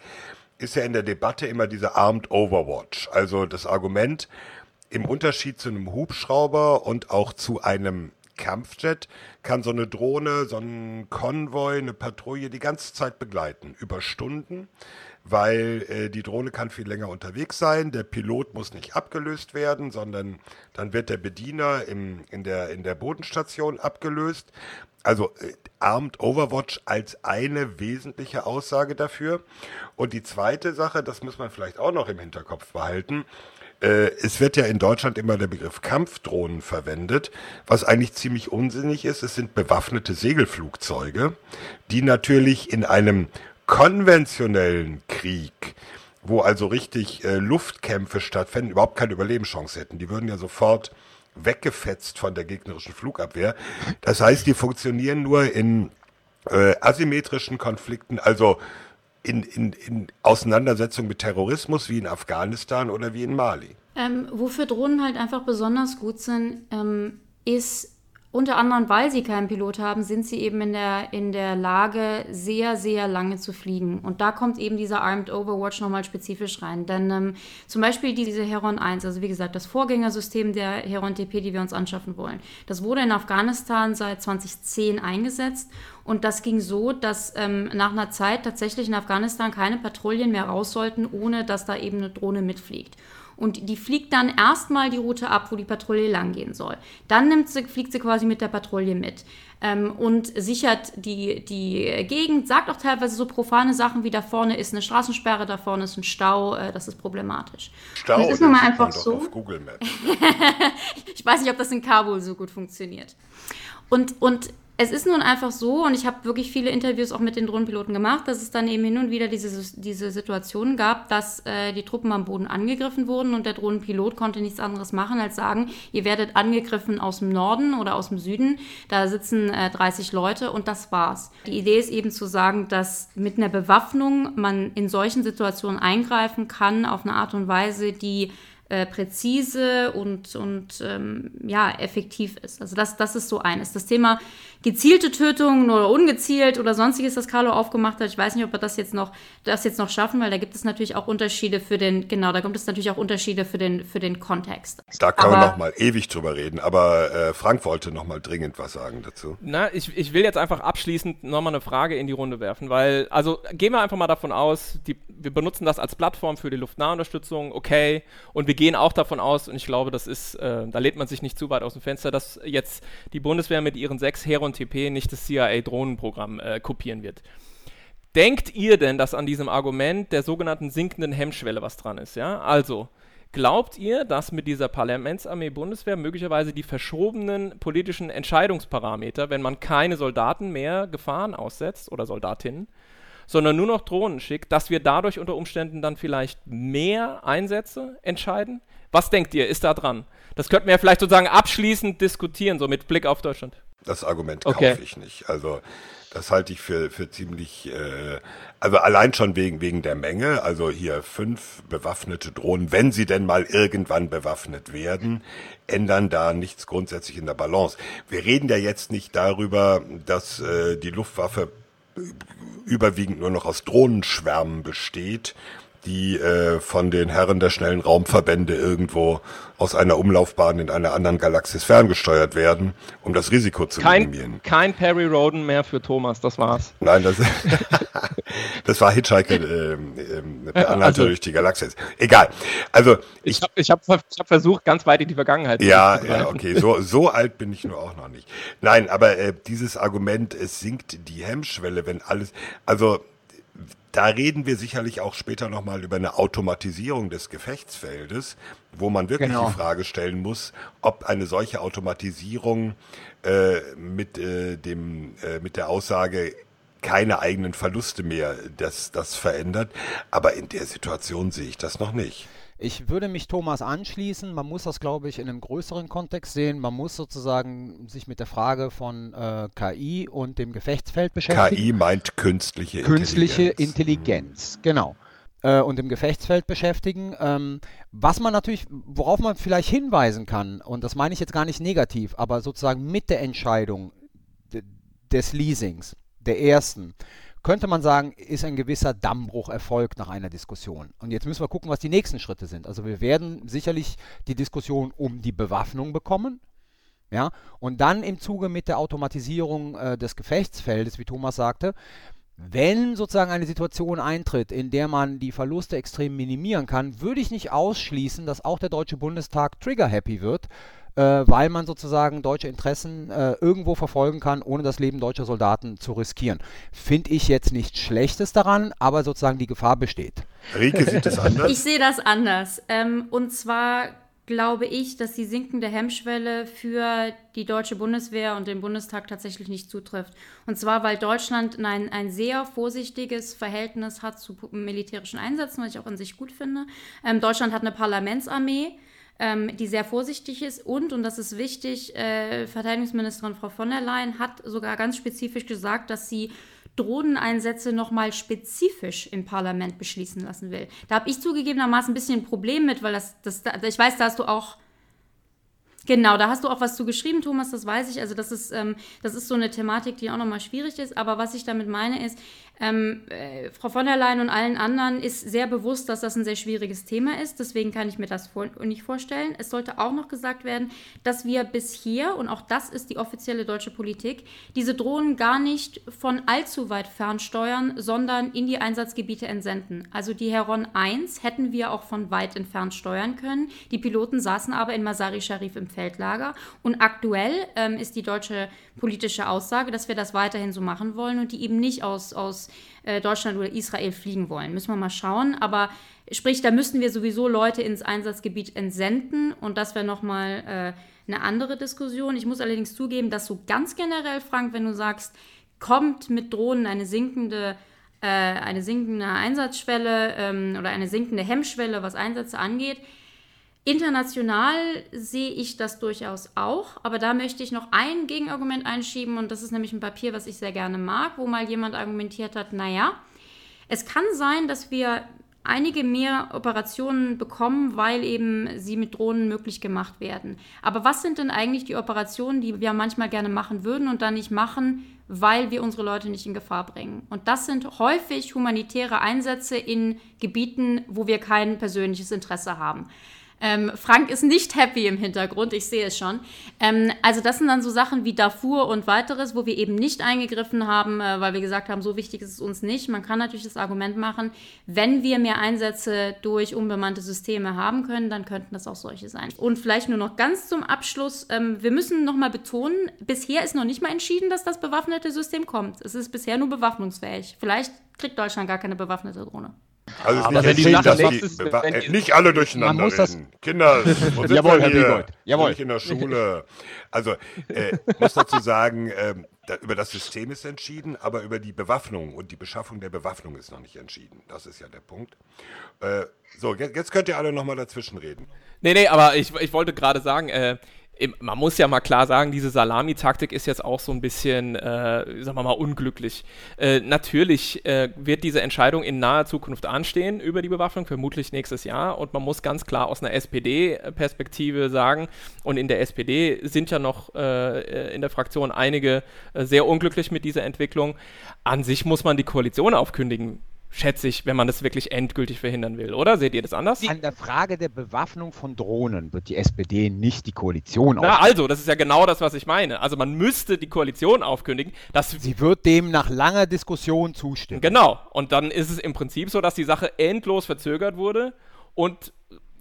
S5: Ist ja in der Debatte immer diese Armed Overwatch. Also das Argument, im Unterschied zu einem Hubschrauber und auch zu einem Kampfjet kann so eine Drohne, so ein Konvoi, eine Patrouille die ganze Zeit begleiten, über Stunden weil äh, die Drohne kann viel länger unterwegs sein. Der Pilot muss nicht abgelöst werden, sondern dann wird der Bediener im, in, der, in der Bodenstation abgelöst. Also äh, Armed Overwatch als eine wesentliche Aussage dafür. Und die zweite Sache, das muss man vielleicht auch noch im Hinterkopf behalten, äh, es wird ja in Deutschland immer der Begriff Kampfdrohnen verwendet, was eigentlich ziemlich unsinnig ist. Es sind bewaffnete Segelflugzeuge, die natürlich in einem konventionellen Krieg, wo also richtig äh, Luftkämpfe stattfinden, überhaupt keine Überlebenschance hätten. Die würden ja sofort weggefetzt von der gegnerischen Flugabwehr. Das heißt, die funktionieren nur in äh, asymmetrischen Konflikten, also in, in, in Auseinandersetzungen mit Terrorismus wie in Afghanistan oder wie in Mali.
S6: Ähm, wofür Drohnen halt einfach besonders gut sind, ähm, ist unter anderem, weil sie keinen Pilot haben, sind sie eben in der, in der Lage, sehr, sehr lange zu fliegen. Und da kommt eben dieser Armed Overwatch nochmal spezifisch rein. Denn ähm, zum Beispiel diese Heron 1, also wie gesagt, das Vorgängersystem der Heron TP, die wir uns anschaffen wollen, das wurde in Afghanistan seit 2010 eingesetzt. Und das ging so, dass ähm, nach einer Zeit tatsächlich in Afghanistan keine Patrouillen mehr raus sollten, ohne dass da eben eine Drohne mitfliegt. Und die fliegt dann erstmal die Route ab, wo die Patrouille langgehen soll. Dann nimmt sie, fliegt sie quasi mit der Patrouille mit ähm, und sichert die, die Gegend, sagt auch teilweise so profane Sachen wie da vorne ist eine Straßensperre, da vorne ist ein Stau, äh, das ist problematisch.
S5: Stau, das
S6: ist nun mal einfach so.
S5: Auf Google Maps. [LAUGHS]
S6: ich weiß nicht, ob das in Kabul so gut funktioniert. Und, und es ist nun einfach so, und ich habe wirklich viele Interviews auch mit den Drohnenpiloten gemacht, dass es dann eben hin und wieder diese, diese Situation gab, dass äh, die Truppen am Boden angegriffen wurden und der Drohnenpilot konnte nichts anderes machen, als sagen, ihr werdet angegriffen aus dem Norden oder aus dem Süden, da sitzen äh, 30 Leute und das war's. Die Idee ist eben zu sagen, dass mit einer Bewaffnung man in solchen Situationen eingreifen kann auf eine Art und Weise, die äh, präzise und, und ähm, ja, effektiv ist. Also das, das ist so eines. Das Thema gezielte Tötungen oder ungezielt oder sonstiges, das Carlo aufgemacht hat. Ich weiß nicht, ob wir das jetzt noch, das jetzt noch schaffen, weil da gibt es natürlich auch Unterschiede für den, genau, da gibt es natürlich auch Unterschiede für den, für den Kontext.
S5: Da kann aber, man noch mal ewig drüber reden, aber äh, Frank wollte noch mal dringend was sagen dazu.
S7: Na, ich, ich will jetzt einfach abschließend noch mal eine Frage in die Runde werfen, weil, also gehen wir einfach mal davon aus, die, wir benutzen das als Plattform für die Luftnahunterstützung, okay, und wir gehen auch davon aus, und ich glaube, das ist, äh, da lehnt man sich nicht zu weit aus dem Fenster, dass jetzt die Bundeswehr mit ihren sechs Heer und TP nicht das CIA-Drohnenprogramm äh, kopieren wird. Denkt ihr denn, dass an diesem Argument der sogenannten sinkenden Hemmschwelle was dran ist? Ja? Also, glaubt ihr, dass mit dieser Parlamentsarmee Bundeswehr möglicherweise die verschobenen politischen Entscheidungsparameter, wenn man keine Soldaten mehr Gefahren aussetzt oder Soldatinnen, sondern nur noch Drohnen schickt, dass wir dadurch unter Umständen dann vielleicht mehr Einsätze entscheiden? Was denkt ihr, ist da dran? Das könnten wir vielleicht sozusagen abschließend diskutieren, so mit Blick auf Deutschland.
S5: Das Argument okay. kaufe ich nicht. Also das halte ich für, für ziemlich, äh, also allein schon wegen, wegen der Menge, also hier fünf bewaffnete Drohnen, wenn sie denn mal irgendwann bewaffnet werden, ändern da nichts grundsätzlich in der Balance. Wir reden ja jetzt nicht darüber, dass äh, die Luftwaffe überwiegend nur noch aus Drohnenschwärmen besteht die äh, von den Herren der schnellen Raumverbände irgendwo aus einer Umlaufbahn in einer anderen Galaxis ferngesteuert werden, um das Risiko zu
S7: kein,
S5: minimieren.
S7: Kein Perry Roden mehr für Thomas, das war's.
S5: Nein, das, [LAUGHS] das war Hitchhiker [LAUGHS] äh, äh, der Anhalter also, durch die Galaxis. Egal. Also
S7: ich, ich habe ich hab, ich hab versucht, ganz weit in die Vergangenheit
S5: ja, zu Ja, ja, okay. So, so alt bin ich nur auch noch nicht. Nein, aber äh, dieses Argument, es sinkt die Hemmschwelle, wenn alles, also da reden wir sicherlich auch später nochmal über eine Automatisierung des Gefechtsfeldes, wo man wirklich genau. die Frage stellen muss, ob eine solche Automatisierung äh, mit, äh, dem, äh, mit der Aussage keine eigenen Verluste mehr das, das verändert. Aber in der Situation sehe ich das noch nicht.
S8: Ich würde mich Thomas anschließen. Man muss das, glaube ich, in einem größeren Kontext sehen. Man muss sozusagen sich mit der Frage von äh, KI und dem Gefechtsfeld beschäftigen.
S5: KI meint künstliche
S8: Intelligenz. Künstliche Intelligenz, genau. Äh, und im Gefechtsfeld beschäftigen. Ähm, was man natürlich, worauf man vielleicht hinweisen kann, und das meine ich jetzt gar nicht negativ, aber sozusagen mit der Entscheidung des Leasings, der ersten, könnte man sagen, ist ein gewisser Dammbruch erfolgt nach einer Diskussion. Und jetzt müssen wir gucken, was die nächsten Schritte sind. Also wir werden sicherlich die Diskussion um die Bewaffnung bekommen. Ja, und dann im Zuge mit der Automatisierung äh, des Gefechtsfeldes, wie Thomas sagte, wenn sozusagen eine Situation eintritt, in der man die Verluste extrem minimieren kann, würde ich nicht ausschließen, dass auch der Deutsche Bundestag trigger-happy wird, weil man sozusagen deutsche Interessen äh, irgendwo verfolgen kann, ohne das Leben deutscher Soldaten zu riskieren. Finde ich jetzt nichts Schlechtes daran, aber sozusagen die Gefahr besteht.
S5: Rike sieht das anders.
S6: Ich sehe das anders. Ähm, und zwar glaube ich, dass die sinkende Hemmschwelle für die deutsche Bundeswehr und den Bundestag tatsächlich nicht zutrifft. Und zwar, weil Deutschland ein, ein sehr vorsichtiges Verhältnis hat zu militärischen Einsätzen, was ich auch an sich gut finde. Ähm, Deutschland hat eine Parlamentsarmee ähm, die sehr vorsichtig ist. Und, und das ist wichtig, äh, Verteidigungsministerin Frau von der Leyen hat sogar ganz spezifisch gesagt, dass sie Drohneneinsätze nochmal spezifisch im Parlament beschließen lassen will. Da habe ich zugegebenermaßen ein bisschen ein Problem mit, weil das, das, ich weiß, da hast du auch Genau, da hast du auch was zu geschrieben, Thomas, das weiß ich. Also das ist, ähm, das ist so eine Thematik, die auch nochmal schwierig ist. Aber was ich damit meine ist, ähm, äh, Frau von der Leyen und allen anderen ist sehr bewusst, dass das ein sehr schwieriges Thema ist. Deswegen kann ich mir das vor nicht vorstellen. Es sollte auch noch gesagt werden, dass wir bis hier, und auch das ist die offizielle deutsche Politik, diese Drohnen gar nicht von allzu weit fernsteuern, sondern in die Einsatzgebiete entsenden. Also die Heron 1 hätten wir auch von weit entfernt steuern können. Die Piloten saßen aber in Masari Sharif im Feldlager. Und aktuell ähm, ist die deutsche politische Aussage, dass wir das weiterhin so machen wollen und die eben nicht aus, aus äh, Deutschland oder Israel fliegen wollen. Müssen wir mal schauen. Aber sprich, da müssten wir sowieso Leute ins Einsatzgebiet entsenden und das wäre nochmal äh, eine andere Diskussion. Ich muss allerdings zugeben, dass so ganz generell, Frank, wenn du sagst, kommt mit Drohnen eine sinkende äh, eine sinkende Einsatzschwelle ähm, oder eine sinkende Hemmschwelle, was Einsätze angeht, International sehe ich das durchaus auch, aber da möchte ich noch ein Gegenargument einschieben und das ist nämlich ein Papier, was ich sehr gerne mag, wo mal jemand argumentiert hat, naja, es kann sein, dass wir einige mehr Operationen bekommen, weil eben sie mit Drohnen möglich gemacht werden. Aber was sind denn eigentlich die Operationen, die wir manchmal gerne machen würden und dann nicht machen, weil wir unsere Leute nicht in Gefahr bringen? Und das sind häufig humanitäre Einsätze in Gebieten, wo wir kein persönliches Interesse haben. Ähm, Frank ist nicht happy im Hintergrund, ich sehe es schon. Ähm, also das sind dann so Sachen wie Darfur und weiteres, wo wir eben nicht eingegriffen haben, äh, weil wir gesagt haben, so wichtig ist es uns nicht. Man kann natürlich das Argument machen, wenn wir mehr Einsätze durch unbemannte Systeme haben können, dann könnten das auch solche sein. Und vielleicht nur noch ganz zum Abschluss, ähm, wir müssen nochmal betonen, bisher ist noch nicht mal entschieden, dass das bewaffnete System kommt. Es ist bisher nur bewaffnungsfähig. Vielleicht kriegt Deutschland gar keine bewaffnete Drohne.
S5: Also aber wenn die dass die, ist, wenn nicht alle durcheinander man muss reden. Das Kinder, wo [LAUGHS] Jawohl, Herr hier? Jawohl. Nicht in der Schule. Also, äh, [LAUGHS] muss dazu sagen, äh, da, über das System ist entschieden, aber über die Bewaffnung und die Beschaffung der Bewaffnung ist noch nicht entschieden. Das ist ja der Punkt. Äh, so, jetzt könnt ihr alle nochmal dazwischen reden.
S7: Nee, nee, aber ich, ich wollte gerade sagen, äh, man muss ja mal klar sagen, diese Salami-Taktik ist jetzt auch so ein bisschen, äh, sagen wir mal, unglücklich. Äh, natürlich äh, wird diese Entscheidung in naher Zukunft anstehen über die Bewaffnung, vermutlich nächstes Jahr. Und man muss ganz klar aus einer SPD-Perspektive sagen, und in der SPD sind ja noch äh, in der Fraktion einige äh, sehr unglücklich mit dieser Entwicklung. An sich muss man die Koalition aufkündigen schätze ich, wenn man das wirklich endgültig verhindern will, oder? Seht ihr das anders?
S8: An der Frage der Bewaffnung von Drohnen wird die SPD nicht die Koalition
S7: aufkündigen. Also, das ist ja genau das, was ich meine. Also man müsste die Koalition aufkündigen. Dass
S8: Sie wird dem nach langer Diskussion zustimmen.
S7: Genau. Und dann ist es im Prinzip so, dass die Sache endlos verzögert wurde und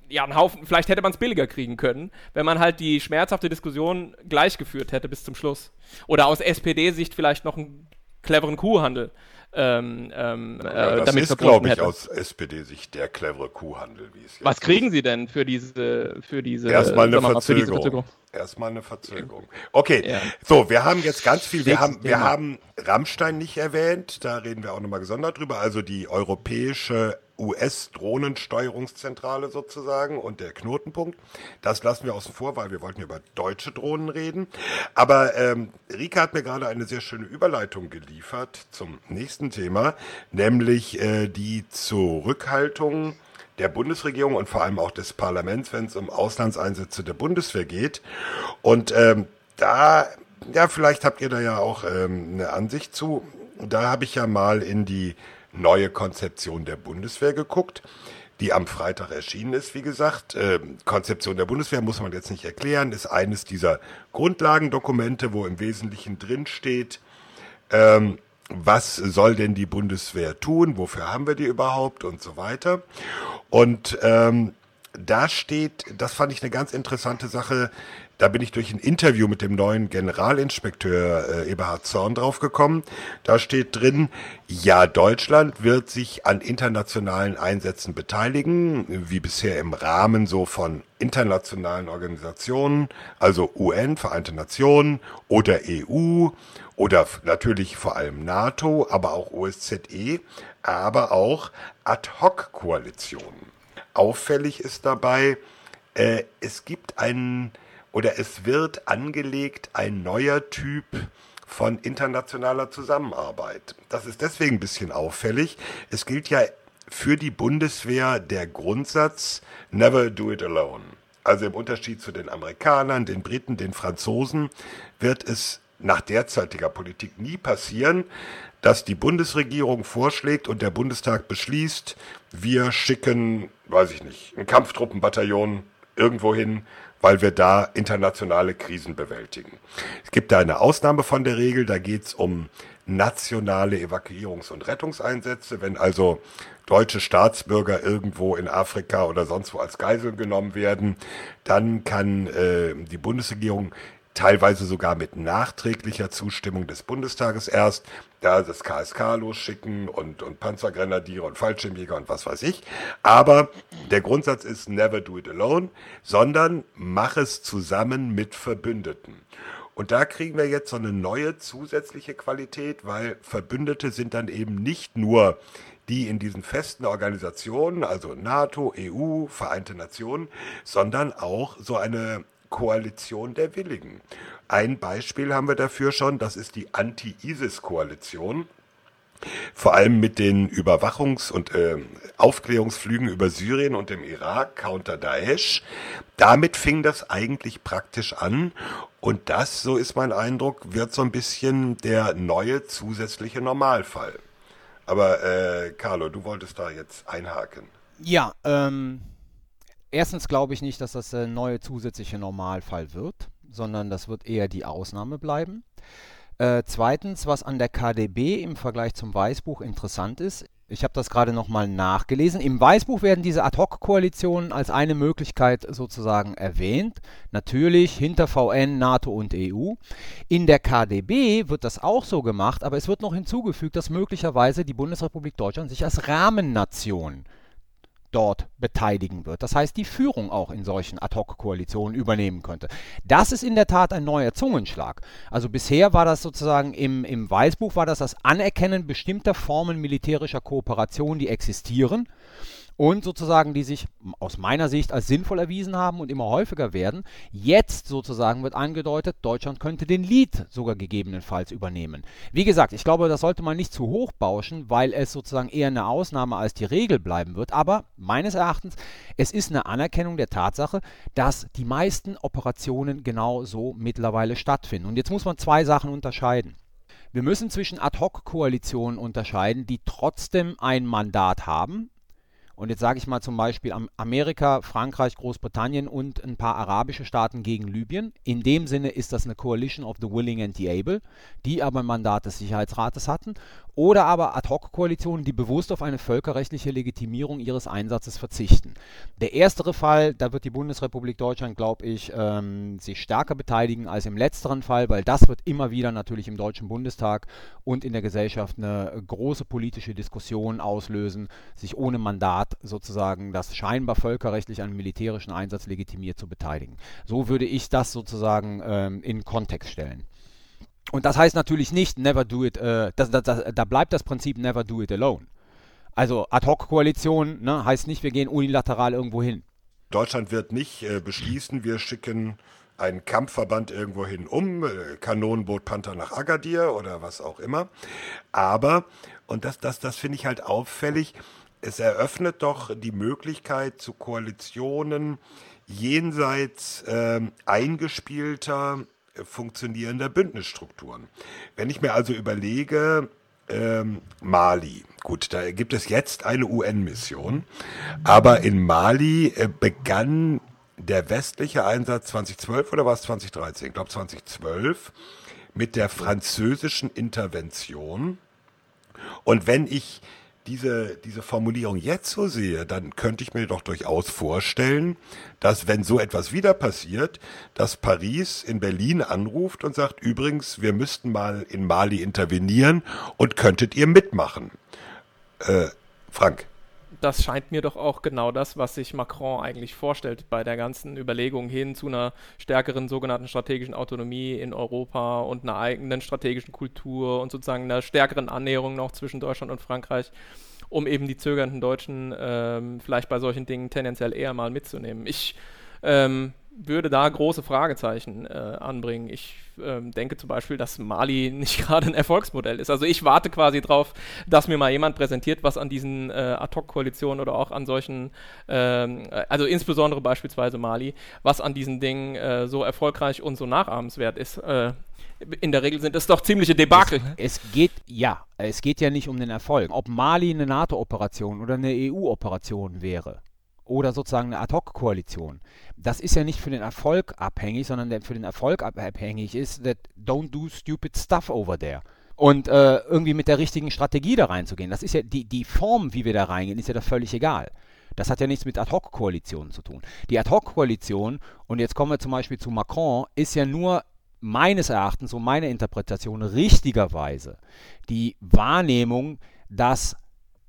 S7: ja, einen Haufen, vielleicht hätte man es billiger kriegen können, wenn man halt die schmerzhafte Diskussion gleichgeführt hätte bis zum Schluss. Oder aus SPD-Sicht vielleicht noch einen cleveren Kuhhandel ähm, ähm,
S5: ja, äh, damit ist, glaube ich, aus SPD-Sicht der clevere Kuhhandel,
S7: wie es jetzt Was kriegen Sie denn für diese, für diese,
S5: Erstmal eine, mal, Verzögerung. Diese Verzögerung? Erstmal eine Verzögerung. Okay, ja. so, wir haben jetzt ganz viel, wir haben, wir haben Rammstein nicht erwähnt, da reden wir auch nochmal gesondert drüber, also die europäische US-Drohnensteuerungszentrale sozusagen und der Knotenpunkt. Das lassen wir außen vor, weil wir wollten über deutsche Drohnen reden. Aber ähm, Rika hat mir gerade eine sehr schöne Überleitung geliefert zum nächsten Thema, nämlich äh, die Zurückhaltung der Bundesregierung und vor allem auch des Parlaments, wenn es um Auslandseinsätze der Bundeswehr geht. Und ähm, da, ja, vielleicht habt ihr da ja auch ähm, eine Ansicht zu. Da habe ich ja mal in die neue Konzeption der Bundeswehr geguckt, die am Freitag erschienen ist, wie gesagt. Äh, Konzeption der Bundeswehr muss man jetzt nicht erklären, ist eines dieser Grundlagendokumente, wo im Wesentlichen drin steht, ähm, was soll denn die Bundeswehr tun, wofür haben wir die überhaupt und so weiter. Und ähm, da steht, das fand ich eine ganz interessante Sache, da bin ich durch ein Interview mit dem neuen Generalinspekteur äh, Eberhard Zorn draufgekommen. Da steht drin, ja, Deutschland wird sich an internationalen Einsätzen beteiligen, wie bisher im Rahmen so von internationalen Organisationen, also UN, Vereinte Nationen oder EU oder natürlich vor allem NATO, aber auch OSZE, aber auch Ad-Hoc-Koalitionen. Auffällig ist dabei, äh, es gibt einen oder es wird angelegt ein neuer Typ von internationaler Zusammenarbeit. Das ist deswegen ein bisschen auffällig. Es gilt ja für die Bundeswehr der Grundsatz Never do it alone. Also im Unterschied zu den Amerikanern, den Briten, den Franzosen wird es nach derzeitiger Politik nie passieren, dass die Bundesregierung vorschlägt und der Bundestag beschließt, wir schicken, weiß ich nicht, ein Kampftruppenbataillon irgendwo hin, weil wir da internationale Krisen bewältigen. Es gibt da eine Ausnahme von der Regel, da geht es um nationale Evakuierungs- und Rettungseinsätze. Wenn also deutsche Staatsbürger irgendwo in Afrika oder sonst wo als Geiseln genommen werden, dann kann äh, die Bundesregierung teilweise sogar mit nachträglicher Zustimmung des Bundestages erst, da das KSK losschicken und, und Panzergrenadiere und Fallschirmjäger und was weiß ich. Aber der Grundsatz ist never do it alone, sondern mach es zusammen mit Verbündeten. Und da kriegen wir jetzt so eine neue zusätzliche Qualität, weil Verbündete sind dann eben nicht nur die in diesen festen Organisationen, also NATO, EU, Vereinte Nationen, sondern auch so eine Koalition der Willigen. Ein Beispiel haben wir dafür schon, das ist die Anti-ISIS-Koalition. Vor allem mit den Überwachungs- und äh, Aufklärungsflügen über Syrien und dem Irak, Counter Daesh. Damit fing das eigentlich praktisch an. Und das, so ist mein Eindruck, wird so ein bisschen der neue zusätzliche Normalfall. Aber äh, Carlo, du wolltest da jetzt einhaken.
S8: Ja, ähm, erstens glaube ich nicht, dass das der neue zusätzliche Normalfall wird, sondern das wird eher die Ausnahme bleiben. Äh, zweitens, was an der KDB im Vergleich zum Weißbuch interessant ist, ich habe das gerade nochmal nachgelesen. Im Weißbuch werden diese Ad-Hoc-Koalitionen als eine Möglichkeit sozusagen erwähnt. Natürlich hinter VN, NATO und EU. In der KDB wird das auch so gemacht, aber es wird noch hinzugefügt, dass möglicherweise die Bundesrepublik Deutschland sich als Rahmennation dort beteiligen wird. Das heißt, die Führung auch in solchen Ad-Hoc-Koalitionen übernehmen könnte. Das ist in der Tat ein neuer Zungenschlag. Also bisher war das sozusagen im, im Weißbuch war das das Anerkennen bestimmter Formen militärischer Kooperation, die existieren. Und sozusagen die sich aus meiner Sicht als sinnvoll erwiesen haben und immer häufiger werden. Jetzt sozusagen wird angedeutet, Deutschland könnte den Lead sogar gegebenenfalls übernehmen. Wie gesagt, ich glaube, das sollte man nicht zu hoch bauschen, weil es sozusagen eher eine Ausnahme als die Regel bleiben wird. Aber meines Erachtens, es ist eine Anerkennung der Tatsache, dass die meisten Operationen genau so mittlerweile stattfinden. Und jetzt muss man zwei Sachen unterscheiden. Wir müssen zwischen Ad-hoc-Koalitionen unterscheiden, die trotzdem ein Mandat haben, und jetzt sage ich mal zum Beispiel Amerika, Frankreich, Großbritannien und ein paar arabische Staaten gegen Libyen. In dem Sinne ist das eine Coalition of the Willing and the Able, die aber ein Mandat des Sicherheitsrates hatten. Oder aber Ad-hoc-Koalitionen, die bewusst auf eine völkerrechtliche Legitimierung ihres Einsatzes verzichten. Der erstere Fall, da wird die Bundesrepublik Deutschland, glaube ich, ähm, sich stärker beteiligen als im letzteren Fall, weil das wird immer wieder natürlich im Deutschen Bundestag und in der Gesellschaft eine große politische Diskussion auslösen, sich ohne Mandat sozusagen das scheinbar völkerrechtlich einen militärischen Einsatz legitimiert zu beteiligen. So würde ich das sozusagen ähm, in Kontext stellen. Und das heißt natürlich nicht, never do it, äh, das, das, das, da bleibt das Prinzip never do it alone. Also Ad-Hoc-Koalition ne, heißt nicht, wir gehen unilateral irgendwo hin.
S5: Deutschland wird nicht äh, beschließen, wir schicken einen Kampfverband irgendwohin um, äh, Kanonenboot Panther nach Agadir oder was auch immer. Aber, und das, das, das finde ich halt auffällig, es eröffnet doch die Möglichkeit zu Koalitionen jenseits äh, eingespielter, funktionierender Bündnisstrukturen. Wenn ich mir also überlege, ähm, Mali. Gut, da gibt es jetzt eine UN-Mission, aber in Mali äh, begann der westliche Einsatz 2012 oder war es 2013? Ich glaube 2012 mit der französischen Intervention. Und wenn ich diese, diese Formulierung jetzt so sehe, dann könnte ich mir doch durchaus vorstellen, dass wenn so etwas wieder passiert, dass Paris in Berlin anruft und sagt, übrigens, wir müssten mal in Mali intervenieren und könntet ihr mitmachen. Äh, Frank
S7: das scheint mir doch auch genau das, was sich Macron eigentlich vorstellt bei der ganzen Überlegung hin zu einer stärkeren sogenannten strategischen Autonomie in Europa und einer eigenen strategischen Kultur und sozusagen einer stärkeren Annäherung noch zwischen Deutschland und Frankreich, um eben die zögernden Deutschen ähm, vielleicht bei solchen Dingen tendenziell eher mal mitzunehmen. Ich ähm, würde da große Fragezeichen äh, anbringen. Ich äh, denke zum Beispiel, dass Mali [LAUGHS] nicht gerade ein Erfolgsmodell ist. Also ich warte quasi drauf, dass mir mal jemand präsentiert, was an diesen äh, Ad-Hoc-Koalitionen oder auch an solchen, ähm, also insbesondere beispielsweise Mali, was an diesen Dingen äh, so erfolgreich und so nachahmenswert ist. Äh, in der Regel sind es doch ziemliche Debakel.
S8: Es, es, geht, ja, es geht ja nicht um den Erfolg. Ob Mali eine NATO-Operation oder eine EU-Operation wäre, oder sozusagen eine Ad-Hoc-Koalition. Das ist ja nicht für den Erfolg abhängig, sondern der für den Erfolg abhängig ist, that don't do stupid stuff over there. Und äh, irgendwie mit der richtigen Strategie da reinzugehen. Das ist ja die, die Form, wie wir da reingehen, ist ja da völlig egal. Das hat ja nichts mit Ad-Hoc-Koalitionen zu tun. Die Ad-Hoc-Koalition, und jetzt kommen wir zum Beispiel zu Macron, ist ja nur meines Erachtens, so meine Interpretation, richtigerweise die Wahrnehmung, dass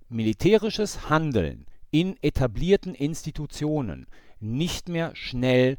S8: militärisches Handeln in etablierten Institutionen nicht mehr schnell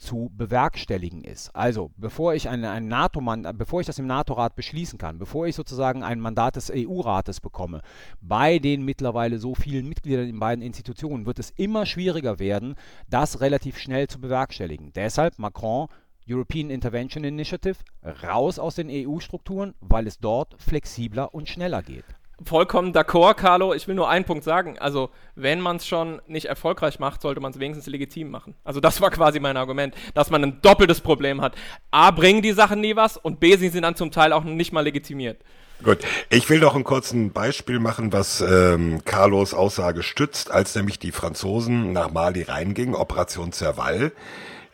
S8: zu bewerkstelligen ist. Also, bevor ich ein, ein NATO bevor ich das im NATO-Rat beschließen kann, bevor ich sozusagen ein Mandat des EU-Rates bekomme, bei den mittlerweile so vielen Mitgliedern in beiden Institutionen, wird es immer schwieriger werden, das relativ schnell zu bewerkstelligen. Deshalb Macron European Intervention Initiative raus aus den EU-Strukturen, weil es dort flexibler und schneller geht
S7: vollkommen d'accord, Carlo. Ich will nur einen Punkt sagen. Also, wenn man es schon nicht erfolgreich macht, sollte man es wenigstens legitim machen. Also, das war quasi mein Argument, dass man ein doppeltes Problem hat. A, bringen die Sachen nie was und B, sie sind dann zum Teil auch nicht mal legitimiert.
S5: Gut, ich will noch ein kurzes Beispiel machen, was ähm, Carlos Aussage stützt, als nämlich die Franzosen nach Mali reingingen, Operation Serval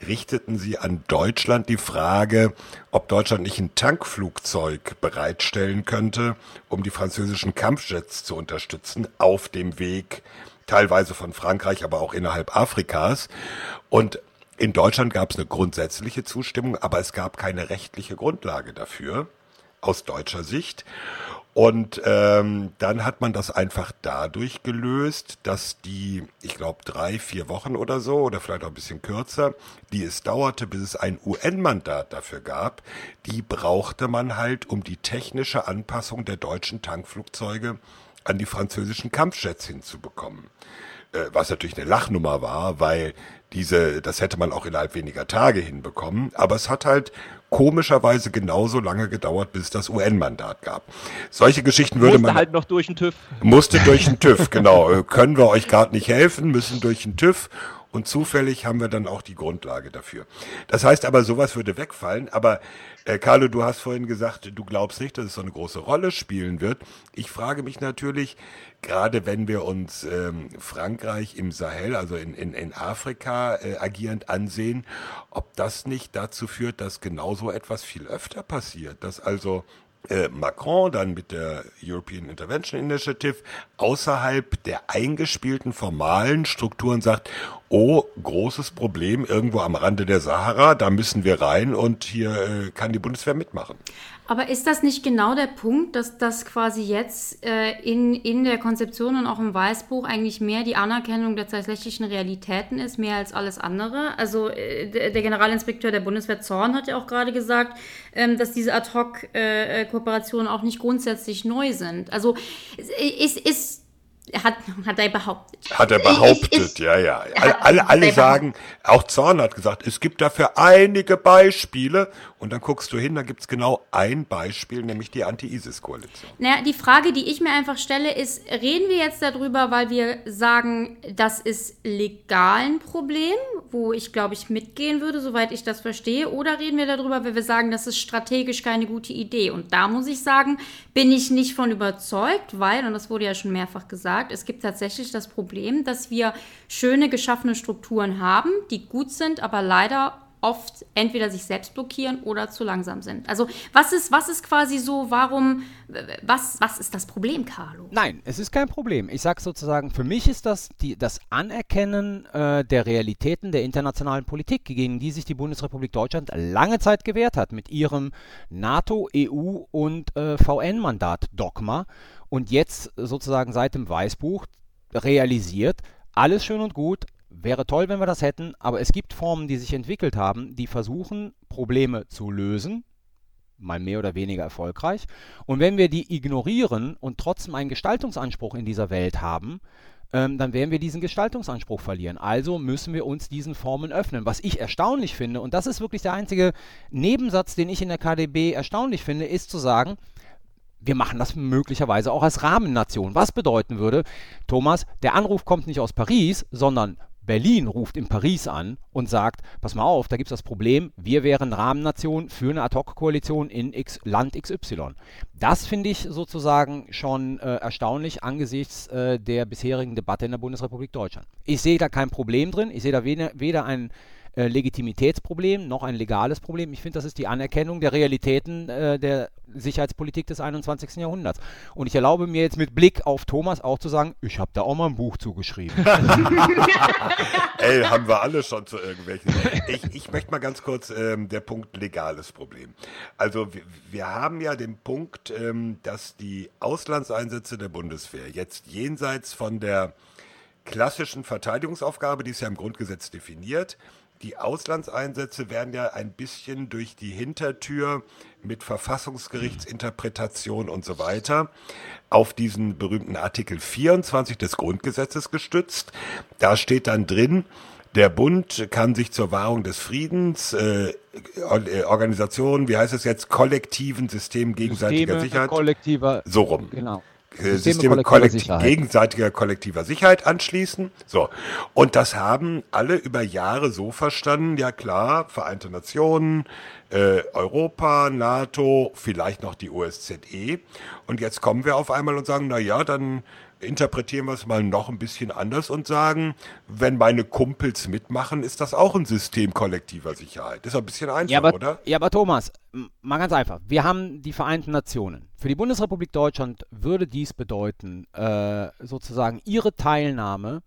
S5: richteten sie an Deutschland die Frage, ob Deutschland nicht ein Tankflugzeug bereitstellen könnte, um die französischen Kampfjets zu unterstützen auf dem Weg teilweise von Frankreich, aber auch innerhalb Afrikas. Und in Deutschland gab es eine grundsätzliche Zustimmung, aber es gab keine rechtliche Grundlage dafür aus deutscher Sicht. Und ähm, dann hat man das einfach dadurch gelöst, dass die, ich glaube, drei, vier Wochen oder so, oder vielleicht auch ein bisschen kürzer, die es dauerte, bis es ein UN-Mandat dafür gab, die brauchte man halt, um die technische Anpassung der deutschen Tankflugzeuge an die französischen Kampfjets hinzubekommen. äh, was natürlich eine Lachnummer war, weil diese, das hätte man auch innerhalb weniger Tage hinbekommen, aber es hat halt komischerweise genauso lange gedauert, bis es das UN-Mandat gab. Solche Geschichten würde
S7: musste
S5: man
S7: halt noch durch den TÜV.
S5: musste durch den TÜV, genau. Können wir euch gerade nicht helfen, müssen durch den TÜV und zufällig haben wir dann auch die Grundlage dafür. Das heißt aber, sowas würde wegfallen. Aber äh, Carlo, du hast vorhin gesagt, du glaubst nicht, dass es so eine große Rolle spielen wird. Ich frage mich natürlich, gerade wenn wir uns ähm, Frankreich im Sahel, also in, in, in Afrika äh, agierend ansehen, ob das nicht dazu führt, dass genauso etwas viel öfter passiert, dass also äh, Macron dann mit der European Intervention Initiative außerhalb der eingespielten formalen Strukturen sagt, oh, großes Problem irgendwo am Rande der Sahara, da müssen wir rein und hier äh, kann die Bundeswehr mitmachen.
S6: Aber ist das nicht genau der Punkt, dass das quasi jetzt äh, in, in der Konzeption und auch im Weißbuch eigentlich mehr die Anerkennung der tatsächlichen Realitäten ist, mehr als alles andere? Also äh, der, Generalinspekteur der Bundeswehr Zorn hat ja auch gerade gesagt, ähm, dass diese Ad-Hoc-Kooperationen auch nicht grundsätzlich neu sind. Also ist, ist hat, hat er behauptet.
S5: Hat er behauptet, ich, ich, ja, [LAUGHS] ja. Alle, alle, alle sagen, auch Zorn hat gesagt, es gibt dafür einige Beispiele. Und dann guckst du hin, da gibt's genau ein Beispiel, nämlich die Anti-ISIS-Koalition.
S6: Naja, die Frage, die ich mir einfach stelle, ist, reden wir jetzt darüber, weil wir sagen, das ist legal ein Problem, wo ich, glaube ich, mitgehen würde, soweit ich das verstehe, oder reden wir darüber, weil wir sagen, das ist strategisch keine gute Idee? Und da muss ich sagen, bin ich nicht von überzeugt, weil, und das wurde ja schon mehrfach gesagt, es gibt tatsächlich das Problem, dass wir schöne geschaffene Strukturen haben, die gut sind, aber leider oft entweder sich selbst blockieren oder zu langsam sind. Also was ist, was ist quasi so, warum, was, was ist das Problem, Carlo?
S8: Nein, es ist kein Problem. Ich sage sozusagen, für mich ist das die, das Anerkennen äh, der Realitäten der internationalen Politik, gegen die sich die Bundesrepublik Deutschland lange Zeit gewehrt hat, mit ihrem NATO, EU und äh, VN-Mandat-Dogma und jetzt sozusagen seit dem Weißbuch realisiert, alles schön und gut, Wäre toll, wenn wir das hätten, aber es gibt Formen, die sich entwickelt haben, die versuchen, Probleme zu lösen, mal mehr oder weniger erfolgreich. Und wenn wir die ignorieren und trotzdem einen Gestaltungsanspruch in dieser Welt haben, ähm, dann werden wir diesen Gestaltungsanspruch verlieren. Also müssen wir uns diesen Formen öffnen. Was ich erstaunlich finde, und das ist wirklich der einzige Nebensatz, den ich in der KDB erstaunlich finde, ist zu sagen, wir machen das möglicherweise auch als Rahmennation. Was bedeuten würde, Thomas, der Anruf kommt nicht aus Paris, sondern Berlin ruft in Paris an und sagt, pass mal auf, da gibt es das Problem, wir wären Rahmennation für eine Ad-Hoc-Koalition in X, Land XY. Das finde ich sozusagen schon äh, erstaunlich angesichts äh, der bisherigen Debatte in der Bundesrepublik Deutschland. Ich sehe da kein Problem drin, ich sehe da weder, weder ein äh, Legitimitätsproblem noch ein legales Problem. Ich finde, das ist die Anerkennung der Realitäten äh, der Sicherheitspolitik des 21. Jahrhunderts. Und ich erlaube mir jetzt mit Blick auf Thomas auch zu sagen, ich habe da auch mal ein Buch zugeschrieben. [LAUGHS]
S5: Ey, haben wir alle schon zu irgendwelchen. Ich, ich möchte mal ganz kurz ähm, der Punkt legales Problem. Also wir, wir haben ja den Punkt, ähm, dass die Auslandseinsätze der Bundeswehr jetzt jenseits von der klassischen Verteidigungsaufgabe, die ist ja im Grundgesetz definiert, die Auslandseinsätze werden ja ein bisschen durch die Hintertür mit Verfassungsgerichtsinterpretation und so weiter auf diesen berühmten Artikel 24 des Grundgesetzes gestützt. Da steht dann drin, der Bund kann sich zur Wahrung des Friedens, äh, Organisationen, wie heißt es jetzt, kollektiven Systemen gegenseitiger
S8: Systeme
S5: Sicherheit.
S8: Kollektiver,
S5: so rum.
S8: Genau.
S5: Systeme,
S8: Systeme
S5: kollektiv,
S8: Sicherheit.
S5: gegenseitiger kollektiver Sicherheit anschließen. So. Und das haben alle über Jahre so verstanden, ja klar, Vereinte Nationen, äh, Europa, NATO, vielleicht noch die OSZE. Und jetzt kommen wir auf einmal und sagen, na ja, dann interpretieren wir es mal noch ein bisschen anders und sagen, wenn meine Kumpels mitmachen, ist das auch ein System kollektiver Sicherheit. Ist ein bisschen einfach,
S8: ja, aber,
S5: oder?
S8: Ja, aber Thomas, mal ganz einfach. Wir haben die Vereinten Nationen. Für die Bundesrepublik Deutschland würde dies bedeuten, äh, sozusagen ihre Teilnahme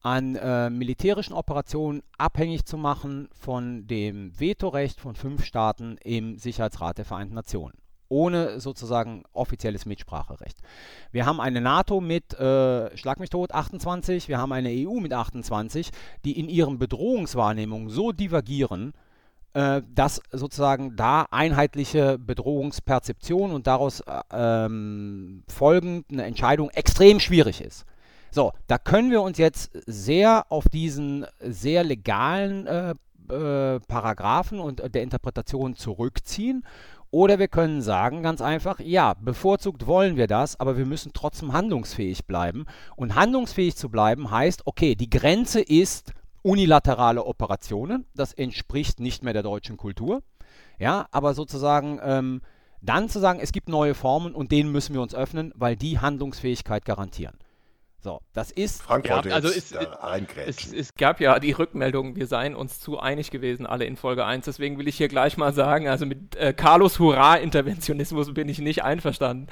S8: an äh, militärischen Operationen abhängig zu machen von dem Vetorecht von fünf Staaten im Sicherheitsrat der Vereinten Nationen ohne sozusagen offizielles Mitspracherecht. Wir haben eine NATO mit, äh, schlag mich tot, 28, wir haben eine EU mit 28, die in ihren Bedrohungswahrnehmungen so divergieren, äh, dass sozusagen da einheitliche Bedrohungsperzeption und daraus äh, ähm, folgend eine Entscheidung extrem schwierig ist. So, da können wir uns jetzt sehr auf diesen sehr legalen äh, äh, Paragraphen und äh, der Interpretation zurückziehen. Oder wir können sagen ganz einfach, ja, bevorzugt wollen wir das, aber wir müssen trotzdem handlungsfähig bleiben. Und handlungsfähig zu bleiben heißt, okay, die Grenze ist unilaterale Operationen. Das entspricht nicht mehr der deutschen Kultur. Ja, aber sozusagen ähm, dann zu sagen, es gibt neue Formen und denen müssen wir uns öffnen, weil die Handlungsfähigkeit garantieren. So, das ist.
S5: Frank
S7: Ja, also es- Es, es gab ja die Rückmeldung, wir seien uns zu einig gewesen, alle in Folge 1. Deswegen will ich hier gleich mal sagen, also mit äh, Carlos Hurra-Interventionismus bin ich nicht einverstanden.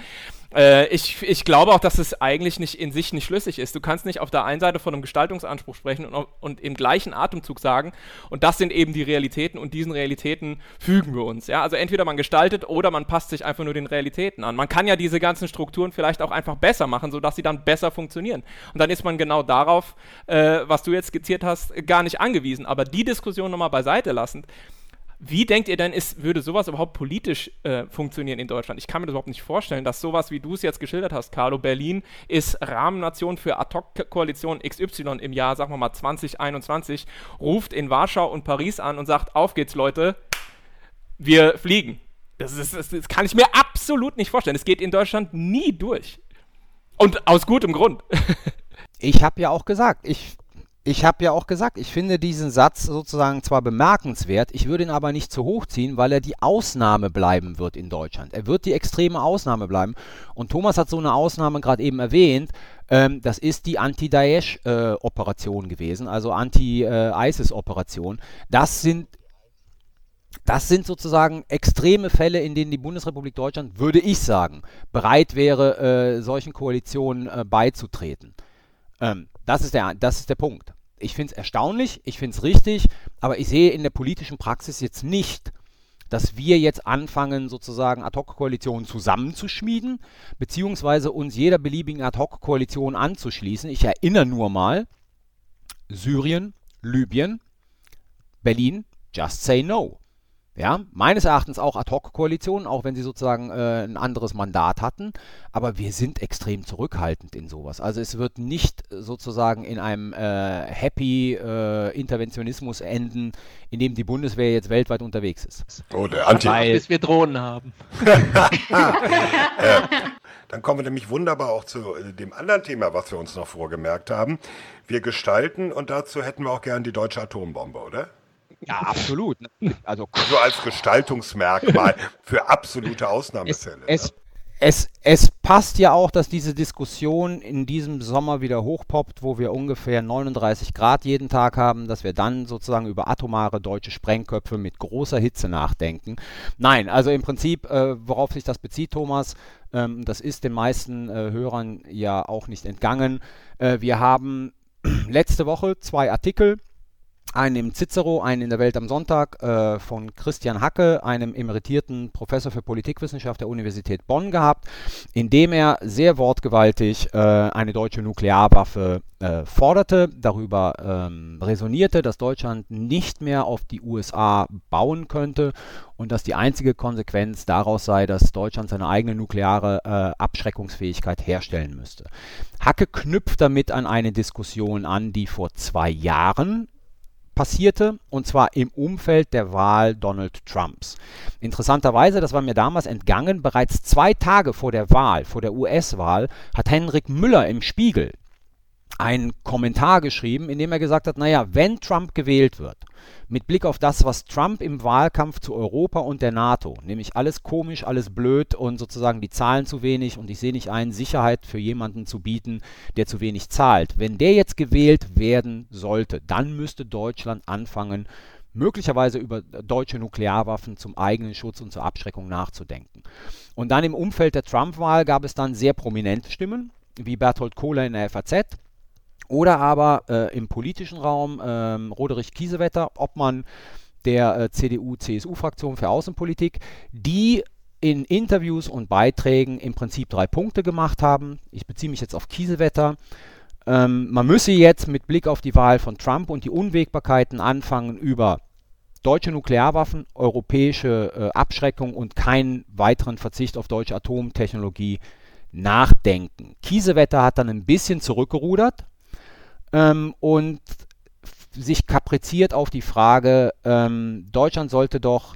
S7: Äh, ich, ich glaube auch, dass es eigentlich nicht in sich nicht schlüssig ist. Du kannst nicht auf der einen Seite von einem Gestaltungsanspruch sprechen und, und im gleichen Atemzug sagen, und das sind eben die Realitäten und diesen Realitäten fügen wir uns. Ja? Also entweder man gestaltet oder man passt sich einfach nur den Realitäten an. Man kann ja diese ganzen Strukturen vielleicht auch einfach besser machen, sodass sie dann besser funktionieren. Und dann ist man genau darauf, äh, was du jetzt skizziert hast, gar nicht angewiesen. Aber die Diskussion nochmal beiseite lassend, wie denkt ihr denn, ist, würde sowas überhaupt politisch äh, funktionieren in Deutschland? Ich kann mir das überhaupt nicht vorstellen, dass sowas, wie du es jetzt geschildert hast, Carlo, Berlin ist Rahmennation für Ad-Hoc-Koalition XY im Jahr, sagen wir mal 2021, ruft in Warschau und Paris an und sagt, auf geht's Leute, wir fliegen. Das, ist, das, das kann ich mir absolut nicht vorstellen. Es geht in Deutschland nie durch. Und aus gutem Grund. [LAUGHS]
S8: Ich habe ja auch gesagt, ich, ich habe ja auch gesagt, ich finde diesen Satz sozusagen zwar bemerkenswert, ich würde ihn aber nicht zu hoch ziehen, weil er die Ausnahme bleiben wird in Deutschland. Er wird die extreme Ausnahme bleiben. Und Thomas hat so eine Ausnahme gerade eben erwähnt. Ähm, das ist die Anti-Daesh-Operation gewesen, also Anti-ISIS-Operation. Das sind das sind sozusagen extreme Fälle, in denen die Bundesrepublik Deutschland, würde ich sagen, bereit wäre, äh, solchen Koalitionen äh, beizutreten. Ähm, das, ist der, das ist der Punkt. Ich finde es erstaunlich, ich finde es richtig, aber ich sehe in der politischen Praxis jetzt nicht, dass wir jetzt anfangen, sozusagen Ad-Hoc-Koalitionen zusammenzuschmieden, beziehungsweise uns jeder beliebigen Ad-Hoc-Koalition anzuschließen. Ich erinnere nur mal, Syrien, Libyen, Berlin, just say no. Ja, meines Erachtens auch Ad-Hoc-Koalitionen, auch wenn sie sozusagen äh, ein anderes Mandat hatten. Aber wir sind extrem zurückhaltend in sowas. Also es wird nicht sozusagen in einem äh, Happy äh, Interventionismus enden, in dem die Bundeswehr jetzt weltweit unterwegs ist.
S5: Oh, der Anti.
S7: Bis wir Drohnen haben. [LAUGHS]
S5: Dann kommen wir nämlich wunderbar auch zu äh, dem anderen Thema, was wir uns noch vorgemerkt haben. Wir gestalten und dazu hätten wir auch gern die deutsche Atombombe, oder?
S8: Ja, absolut. Also [LAUGHS]
S5: So als Gestaltungsmerkmal für absolute Ausnahmefälle. ne?
S8: Es, es, es passt ja auch, dass diese Diskussion in diesem Sommer wieder hochpoppt, wo wir ungefähr 39 Grad jeden Tag haben, dass wir dann sozusagen über atomare deutsche Sprengköpfe mit großer Hitze nachdenken. Nein, also im Prinzip, äh, worauf sich das bezieht, Thomas, ähm, das ist den meisten äh, Hörern ja auch nicht entgangen. Äh, wir haben [CLEARS THROAT] letzte Woche zwei Artikel einen im Cicero, einen in der Welt am Sonntag äh, von Christian Hacke, einem emeritierten Professor für Politikwissenschaft der Universität Bonn gehabt, in dem er sehr wortgewaltig äh, eine deutsche Nuklearwaffe äh, forderte, darüber ähm, resonierte, dass Deutschland nicht mehr auf die USA bauen könnte und dass die einzige Konsequenz daraus sei, dass Deutschland seine eigene nukleare äh, Abschreckungsfähigkeit herstellen müsste. Hacke knüpft damit an eine Diskussion an, die vor zwei Jahren passierte, und zwar im Umfeld der Wahl Donald Trumps. Interessanterweise, das war mir damals entgangen, bereits zwei Tage vor der Wahl, vor der US-Wahl, hat Henrik Müller im Spiegel einen Kommentar geschrieben, in dem er gesagt hat, naja, wenn Trump gewählt wird, mit Blick auf das, was Trump im Wahlkampf zu Europa und der NATO, nämlich alles komisch, alles blöd und sozusagen die Zahlen zu wenig und ich sehe nicht ein, Sicherheit für jemanden zu bieten, der zu wenig zahlt. Wenn der jetzt gewählt werden sollte, dann müsste Deutschland anfangen, möglicherweise über deutsche Nuklearwaffen zum eigenen Schutz und zur Abschreckung nachzudenken. Und dann im Umfeld der Trump-Wahl gab es dann sehr prominente Stimmen, wie Berthold Kohler in der FAZ, oder aber äh, im politischen Raum ähm, Roderich Kiesewetter, Obmann der äh, CDU-CSU-Fraktion für Außenpolitik, die in Interviews und Beiträgen im Prinzip drei Punkte gemacht haben. Ich beziehe mich jetzt auf Kiesewetter. Ähm, man müsse jetzt mit Blick auf die Wahl von Trump und die Unwägbarkeiten anfangen, über deutsche Nuklearwaffen, europäische äh, Abschreckung und keinen weiteren Verzicht auf deutsche Atomtechnologie nachdenken. Kiesewetter hat dann ein bisschen zurückgerudert ähm, und sich kapriziert auf die Frage, ähm, Deutschland sollte doch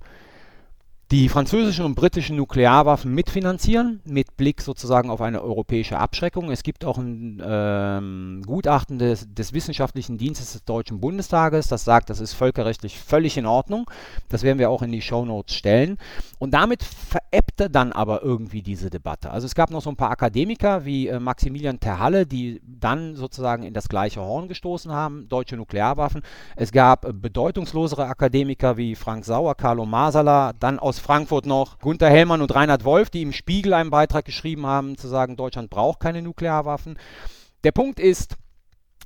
S8: die französischen und britischen Nuklearwaffen mitfinanzieren, mit Blick sozusagen auf eine europäische Abschreckung. Es gibt auch ein ähm, Gutachten des, des, Wissenschaftlichen Dienstes des Deutschen Bundestages, das sagt, das ist völkerrechtlich völlig in Ordnung. Das werden wir auch in die Shownotes stellen. Und damit verebbte dann aber irgendwie diese Debatte. Also es gab noch so ein paar Akademiker wie äh, Maximilian Terhalle, die dann sozusagen in das gleiche Horn gestoßen haben, deutsche Nuklearwaffen. Es gab äh, bedeutungslosere Akademiker wie Frank Sauer, Carlo Masala, dann aus Frankfurt noch Gunther Hellmann und Reinhard Wolf, die im Spiegel einen Beitrag geschrieben haben, zu sagen, Deutschland braucht keine Nuklearwaffen. Der Punkt ist,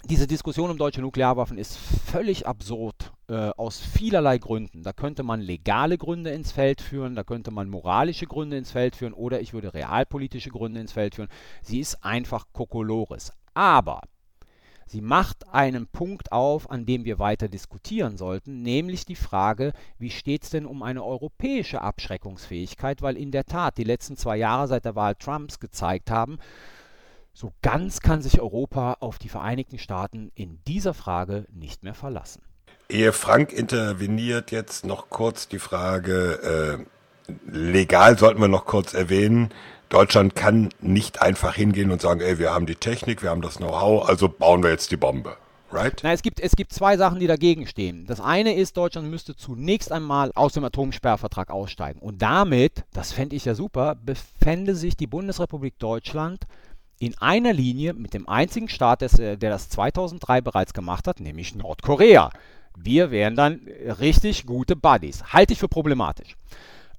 S8: diese Diskussion um deutsche Nuklearwaffen ist völlig absurd äh, aus vielerlei Gründen. Da könnte man legale Gründe ins Feld führen, da könnte man moralische Gründe ins Feld führen oder ich würde realpolitische Gründe ins Feld führen. Sie ist einfach Kokolores. Aber Sie macht einen Punkt auf, an dem wir weiter diskutieren sollten, nämlich die Frage, wie steht es denn um eine europäische Abschreckungsfähigkeit, weil in der Tat die letzten zwei Jahre seit der Wahl Trumps gezeigt haben, so ganz kann sich Europa auf die Vereinigten Staaten in dieser Frage nicht mehr verlassen.
S5: Ehe Frank interveniert, jetzt noch kurz die Frage, äh, legal sollten wir noch kurz erwähnen, Deutschland kann nicht einfach hingehen und sagen, ey, wir haben die Technik, wir haben das Know-how, also bauen wir jetzt die Bombe. Right?
S8: Na, es, gibt, es gibt zwei Sachen, die dagegen stehen. Das eine ist, Deutschland müsste zunächst einmal aus dem Atomsperrvertrag aussteigen. Und damit, das fände ich ja super, befände sich die Bundesrepublik Deutschland in einer Linie mit dem einzigen Staat, der das 2003 bereits gemacht hat, nämlich Nordkorea. Wir wären dann richtig gute Buddies. Halte ich für problematisch.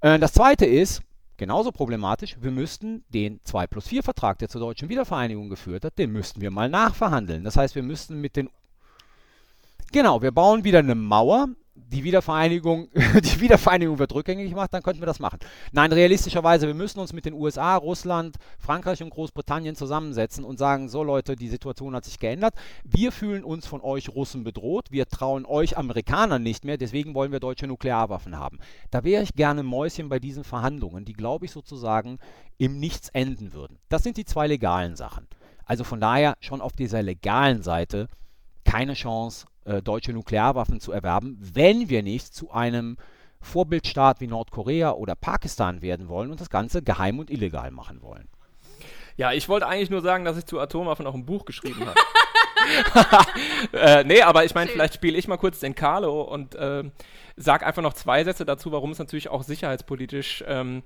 S8: Äh, das zweite ist, Genauso problematisch, wir müssten den 2 plus 4 Vertrag, der zur deutschen Wiedervereinigung geführt hat, den müssten wir mal nachverhandeln. Das heißt, wir müssten mit den... Genau, wir bauen wieder eine Mauer die Wiedervereinigung, [LAUGHS] die Wiedervereinigung wird rückgängig gemacht, dann könnten wir das machen. Nein, realistischerweise, wir müssen uns mit den USA, Russland, Frankreich und Großbritannien zusammensetzen und sagen, so Leute, die Situation hat sich geändert. Wir fühlen uns von euch Russen bedroht. Wir trauen euch Amerikanern nicht mehr. Deswegen wollen wir deutsche Nuklearwaffen haben. Da wäre ich gerne Mäuschen bei diesen Verhandlungen, die, glaube ich, sozusagen im Nichts enden würden. Das sind die zwei legalen Sachen. Also von daher schon auf dieser legalen Seite keine Chance, äh, deutsche Nuklearwaffen zu erwerben, wenn wir nicht zu einem Vorbildstaat wie Nordkorea oder Pakistan werden wollen und das Ganze geheim und illegal machen wollen.
S7: Ja, ich wollte eigentlich nur sagen, dass ich zu Atomwaffen auch ein Buch geschrieben habe. [LAUGHS] äh, nee, aber ich meine, vielleicht spiele ich mal kurz den Carlo und äh, sag einfach noch zwei Sätze dazu, warum es natürlich auch sicherheitspolitisch ähm,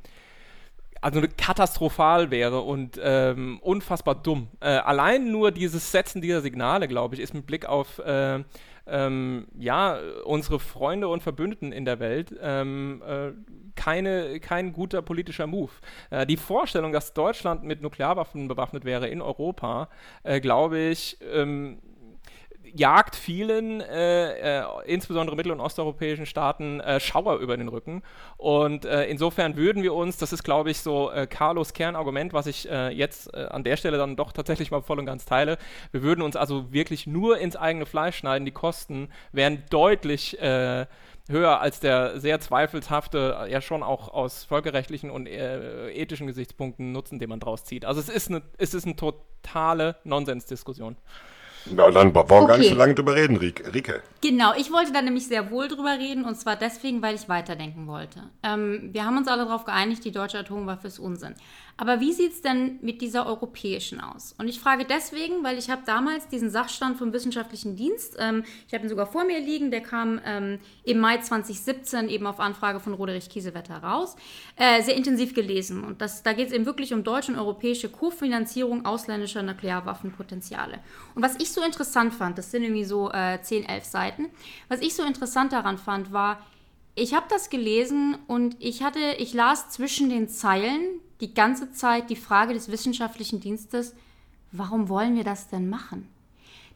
S7: also katastrophal wäre und ähm, unfassbar dumm. Äh, allein nur dieses Setzen dieser Signale, glaube ich, ist mit Blick auf äh, ähm, ja, unsere Freunde und Verbündeten in der Welt ähm, äh, keine, kein guter politischer Move. Äh, die Vorstellung, dass Deutschland mit Nuklearwaffen bewaffnet wäre in Europa, äh, glaube ich, ähm, jagt vielen, äh, äh, insbesondere mittel- und osteuropäischen Staaten, äh, Schauer über den Rücken. Und äh, insofern würden wir uns, das ist, glaube ich, so äh, Carlos Kernargument, was ich äh, jetzt an der Stelle dann doch tatsächlich mal voll und ganz teile, wir würden uns also wirklich nur ins eigene Fleisch schneiden. Die Kosten wären deutlich höher als der sehr zweifelshafte, ja schon auch aus völkerrechtlichen und äh, ethischen Gesichtspunkten Nutzen, den man draus zieht. Also es ist eine, es ist eine totale Nonsensdiskussion.
S5: Na, dann brauchen wir okay. gar nicht so lange drüber reden, Rike.
S6: Genau, ich wollte da nämlich sehr wohl drüber reden und zwar deswegen, weil ich weiterdenken wollte. Ähm, wir haben uns alle darauf geeinigt, die deutsche Atomwaffe ist Unsinn. Aber wie sieht es denn mit dieser europäischen aus? Und ich frage deswegen, weil ich habe damals diesen Sachstand vom Wissenschaftlichen Dienst, ähm, ich habe ihn sogar vor mir liegen, der kam ähm, im Mai 2017 eben auf Anfrage von Roderich Kiesewetter raus, äh, sehr intensiv gelesen. Und das, da geht es eben wirklich um deutsche und europäische Kofinanzierung ausländischer Nuklearwaffenpotenziale. Und was ich so interessant fand, das sind irgendwie so äh, 10, 11 Seiten, was ich so interessant daran fand, war, ich habe das gelesen und ich hatte, ich las zwischen den Zeilen die ganze Zeit die Frage des wissenschaftlichen Dienstes, warum wollen wir das denn machen?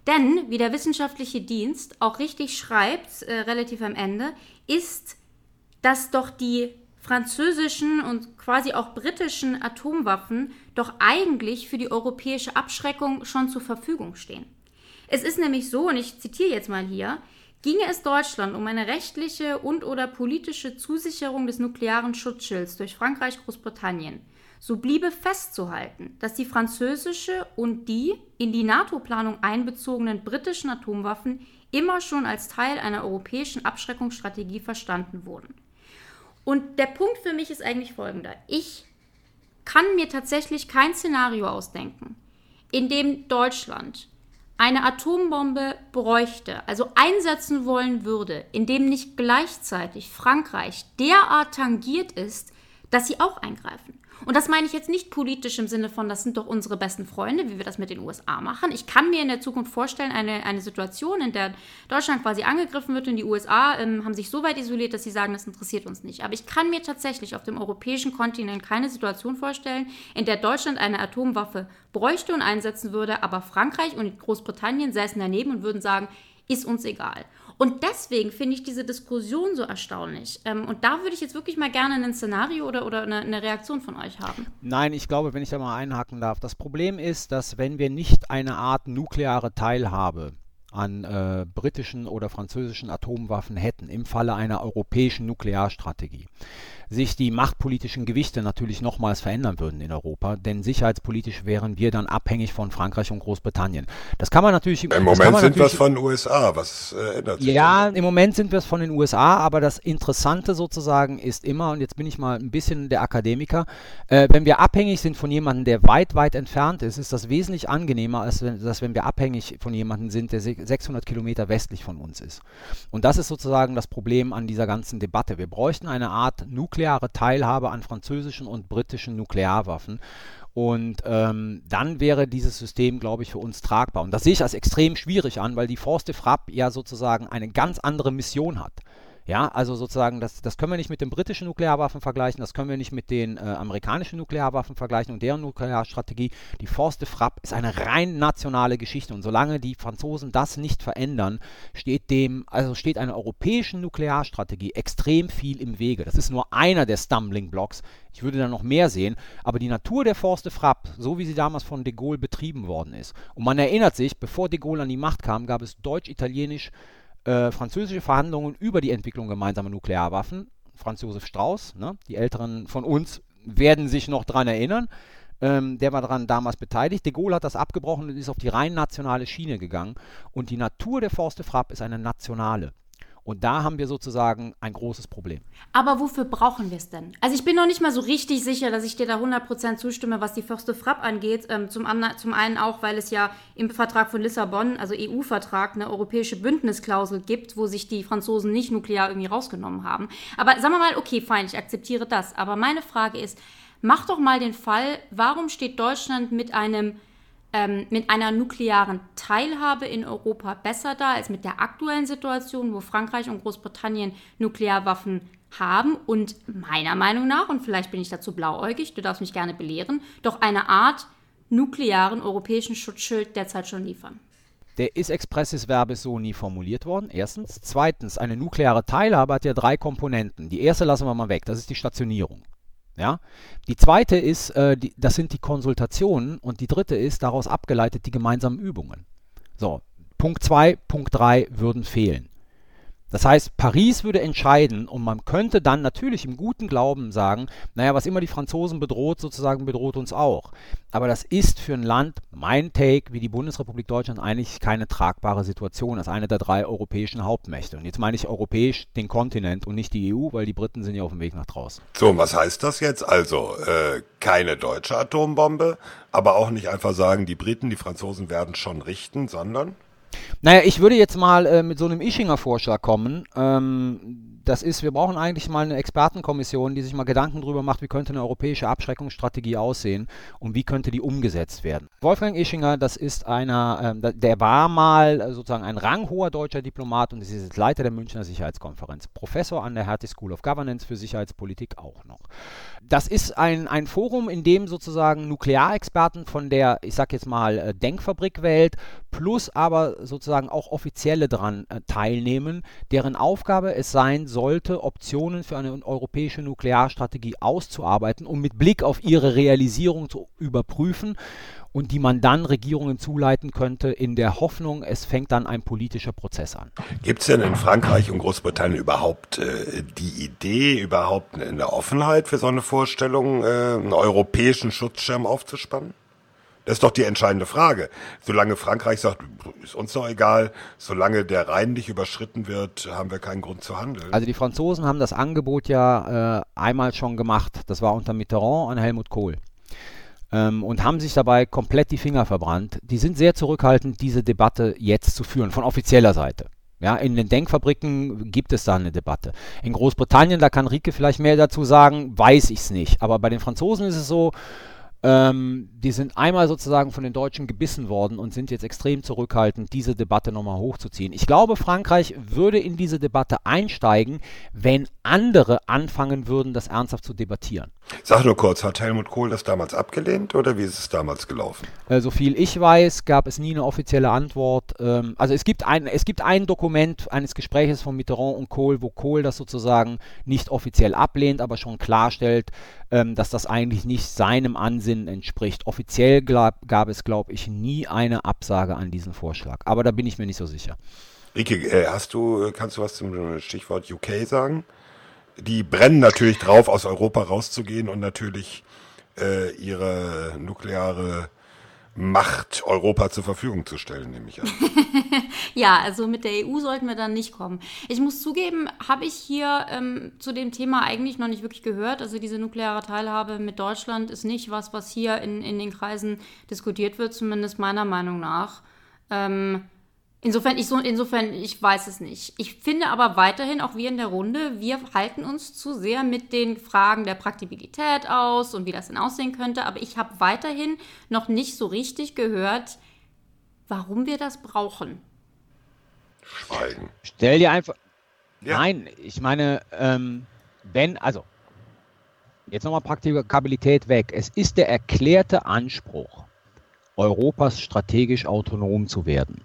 S6: Denn, wie der wissenschaftliche Dienst auch richtig schreibt, äh, relativ am Ende, ist, dass doch die französischen und quasi auch britischen Atomwaffen doch eigentlich für die europäische Abschreckung schon zur Verfügung stehen. Es ist nämlich so, und ich zitiere jetzt mal hier, Ginge es Deutschland um eine rechtliche und/oder politische Zusicherung des nuklearen Schutzschilds durch Frankreich, Großbritannien, so bliebe festzuhalten, dass die französische und die in die NATO-Planung einbezogenen britischen Atomwaffen immer schon als Teil einer europäischen Abschreckungsstrategie verstanden wurden. Und der Punkt für mich ist eigentlich folgender. Ich kann mir tatsächlich kein Szenario ausdenken, in dem Deutschland eine Atombombe bräuchte, also einsetzen wollen würde, in dem nicht gleichzeitig Frankreich derart tangiert ist, dass sie auch eingreifen. Und das meine ich jetzt nicht politisch im Sinne von, das sind doch unsere besten Freunde, wie wir das mit den USA machen. Ich kann mir in der Zukunft vorstellen, eine, eine Situation, in der Deutschland quasi angegriffen wird und die USA ähm, haben sich so weit isoliert, dass sie sagen, das interessiert uns nicht. Aber ich kann mir tatsächlich auf dem europäischen Kontinent keine Situation vorstellen, in der Deutschland eine Atomwaffe bräuchte und einsetzen würde, aber Frankreich und Großbritannien säßen daneben und würden sagen, ist uns egal. Und deswegen finde ich diese Diskussion so erstaunlich. Ähm, und da würde ich jetzt wirklich mal gerne ein Szenario oder, oder eine, eine, Reaktion von euch haben.
S8: Nein, ich glaube, wenn ich da mal einhaken darf, das Problem ist, dass wenn wir nicht eine Art nukleare Teilhabe an äh, britischen oder französischen Atomwaffen hätten im Falle einer europäischen Nuklearstrategie, sich die machtpolitischen Gewichte natürlich nochmals verändern würden in Europa, denn sicherheitspolitisch wären wir dann abhängig von Frankreich und Großbritannien. Das kann man natürlich.
S5: Im Moment sind wir es von den USA. Was äh, ändert sich?
S8: Ja, denn? im Moment sind wir es von den USA, aber das Interessante sozusagen ist immer, und jetzt bin ich mal ein bisschen der Akademiker, äh, wenn wir abhängig sind von jemandem, der weit, weit entfernt ist, ist das wesentlich angenehmer, als wenn, als wenn wir abhängig von jemandem sind, der 600 Kilometer westlich von uns ist. Und das ist sozusagen das Problem an dieser ganzen Debatte. Wir bräuchten eine Art Nuklear nukleare Teilhabe an französischen und britischen Nuklearwaffen. Und ähm, dann wäre dieses System, glaube ich, für uns tragbar. Und das sehe ich als extrem schwierig an, weil die Force de Frappe ja sozusagen eine ganz andere Mission hat. Ja, also sozusagen, das, das können wir nicht mit den britischen Nuklearwaffen vergleichen, das können wir nicht mit den äh, amerikanischen Nuklearwaffen vergleichen und deren Nuklearstrategie. Die Force de Frappe ist eine rein nationale Geschichte und solange die Franzosen das nicht verändern, steht dem, also steht einer europäischen Nuklearstrategie extrem viel im Wege. Das ist nur einer der Stumbling Blocks. Ich würde da noch mehr sehen, aber die Natur der Force de Frappe, so wie sie damals von de Gaulle betrieben worden ist, und man erinnert sich, bevor de Gaulle an die Macht kam, gab es deutsch-italienisch äh, französische Verhandlungen über die Entwicklung gemeinsamer Nuklearwaffen. Franz Josef Strauß, ne, die Älteren von uns werden sich noch daran erinnern. Ähm, der war daran damals beteiligt. De Gaulle hat das abgebrochen und ist auf die rein nationale Schiene gegangen. Und die Natur der Force de Frappe ist eine nationale. Und da haben wir sozusagen ein großes Problem.
S6: Aber wofür brauchen wir es denn? Also ich bin noch nicht mal so richtig sicher, dass ich dir da 100% zustimme, was die Förste Frapp angeht. Ähm, zum, zum einen auch, weil es ja im Vertrag von Lissabon, also EU-Vertrag, eine europäische Bündnisklausel gibt, wo sich die Franzosen nicht nuklear irgendwie rausgenommen haben. Aber sagen wir mal, okay, fein, ich akzeptiere das. Aber meine Frage ist, mach doch mal den Fall, warum steht Deutschland mit einem ähm, mit einer nuklearen Teilhabe in Europa besser da als mit der aktuellen Situation, wo Frankreich und Großbritannien Nuklearwaffen haben und meiner Meinung nach, und vielleicht bin ich dazu blauäugig, du darfst mich gerne belehren, doch eine Art nuklearen europäischen Schutzschild derzeit schon liefern.
S8: Der ist expressis verbis so nie formuliert worden. Erstens. Zweitens, eine nukleare Teilhabe hat ja drei Komponenten. Die erste lassen wir mal weg, das ist die Stationierung. Ja? Die zweite ist, äh, die, das sind die Konsultationen und die dritte ist daraus abgeleitet die gemeinsamen Übungen. So, Punkt 2, Punkt 3 würden fehlen. Das heißt, Paris würde entscheiden und man könnte dann natürlich im guten Glauben sagen, naja, was immer die Franzosen bedroht, sozusagen bedroht uns auch. Aber das ist für ein Land, mein Take, wie die Bundesrepublik Deutschland eigentlich keine tragbare Situation als eine der drei europäischen Hauptmächte. Und jetzt meine ich europäisch den Kontinent und nicht die EU, weil die Briten sind ja auf dem Weg nach draußen.
S5: So, was heißt das jetzt? Also, äh, keine deutsche Atombombe, aber auch nicht einfach sagen, die Briten, die Franzosen werden schon richten, sondern?
S8: Naja, ich würde jetzt mal äh, mit so einem Ischinger-Vorschlag kommen. Ähm, das ist, wir brauchen eigentlich mal eine Expertenkommission, die sich mal Gedanken darüber macht, wie könnte eine europäische Abschreckungsstrategie aussehen und wie könnte die umgesetzt werden. Wolfgang Ischinger, das ist einer, äh, der war mal äh, sozusagen ein ranghoher deutscher Diplomat und ist jetzt Leiter der Münchner Sicherheitskonferenz, Professor an der Hertie School of Governance für Sicherheitspolitik auch noch. Das ist ein, ein Forum, in dem sozusagen Nuklearexperten von der, ich sag jetzt mal, äh, Denkfabrikwelt plus aber sozusagen auch Offizielle daran äh, teilnehmen, deren Aufgabe es sein sollte, Optionen für eine europäische Nuklearstrategie auszuarbeiten, um mit Blick auf ihre Realisierung zu überprüfen und die man dann Regierungen zuleiten könnte, in der Hoffnung, es fängt dann ein politischer Prozess an.
S5: Gibt es denn in Frankreich und Großbritannien überhaupt äh, die Idee, überhaupt eine Offenheit für so eine Vorstellung, äh, einen europäischen Schutzschirm aufzuspannen? Das ist doch die entscheidende Frage. Solange Frankreich sagt, ist uns doch egal, solange der Rhein nicht überschritten wird, haben wir keinen Grund zu handeln.
S8: Also die Franzosen haben das Angebot ja äh, einmal schon gemacht. Das war unter Mitterrand und Helmut Kohl. Ähm, und haben sich dabei komplett die Finger verbrannt. Die sind sehr zurückhaltend, diese Debatte jetzt zu führen, von offizieller Seite. Ja, in den Denkfabriken gibt es da eine Debatte. In Großbritannien, da kann Rike vielleicht mehr dazu sagen, weiß ich es nicht. Aber bei den Franzosen ist es so, ähm, die sind einmal sozusagen von den Deutschen gebissen worden und sind jetzt extrem zurückhaltend, diese Debatte nochmal hochzuziehen. Ich glaube, Frankreich würde in diese Debatte einsteigen, wenn andere anfangen würden, das ernsthaft zu debattieren.
S5: Sag nur kurz, hat Helmut Kohl das damals abgelehnt oder wie ist es damals gelaufen?
S8: Äh, so viel ich weiß, gab es nie eine offizielle Antwort. Ähm, also es gibt, ein, es gibt ein Dokument eines Gespräches von Mitterrand und Kohl, wo Kohl das sozusagen nicht offiziell ablehnt, aber schon klarstellt, ähm, dass das eigentlich nicht seinem Ansinnen entspricht. Offiziell glaub, gab es, glaube ich, nie eine Absage an diesen Vorschlag. Aber da bin ich mir nicht so sicher.
S5: Rike, äh, hast du, kannst du was zum Stichwort UK sagen? die brennen natürlich drauf, aus Europa rauszugehen und natürlich äh, ihre nukleare Macht Europa zur Verfügung zu stellen, nehme ich an. [LAUGHS]
S6: ja, also mit der EU sollten wir dann nicht kommen. Ich muss zugeben, habe ich hier ähm, zu dem Thema eigentlich noch nicht wirklich gehört. Also diese nukleare Teilhabe mit Deutschland ist nicht was, was hier in, in den Kreisen diskutiert wird, zumindest meiner Meinung nach. Ähm, Insofern ich, so, insofern, ich weiß es nicht. Ich finde aber weiterhin, auch wir in der Runde, wir halten uns zu sehr mit den Fragen der Praktikabilität aus und wie das denn aussehen könnte. Aber ich habe weiterhin noch nicht so richtig gehört, warum wir das brauchen.
S5: Schweigen.
S8: Stell dir einfach. Ja. Nein, ich meine, ähm, wenn, also, jetzt nochmal Praktikabilität weg. Es ist der erklärte Anspruch, Europas strategisch autonom zu werden.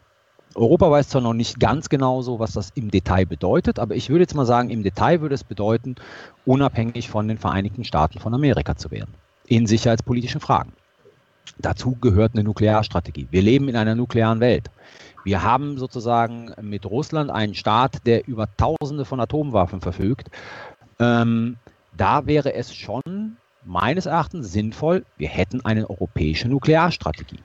S8: Europa weiß zwar noch nicht ganz genau so, was das im Detail bedeutet, aber ich würde jetzt mal sagen, im Detail würde es bedeuten, unabhängig von den Vereinigten Staaten von Amerika zu werden. In sicherheitspolitischen Fragen. Dazu gehört eine Nuklearstrategie. Wir leben in einer nuklearen Welt. Wir haben sozusagen mit Russland einen Staat, der über Tausende von Atomwaffen verfügt. Ähm, da wäre es schon meines Erachtens sinnvoll, wir hätten eine europäische Nuklearstrategie.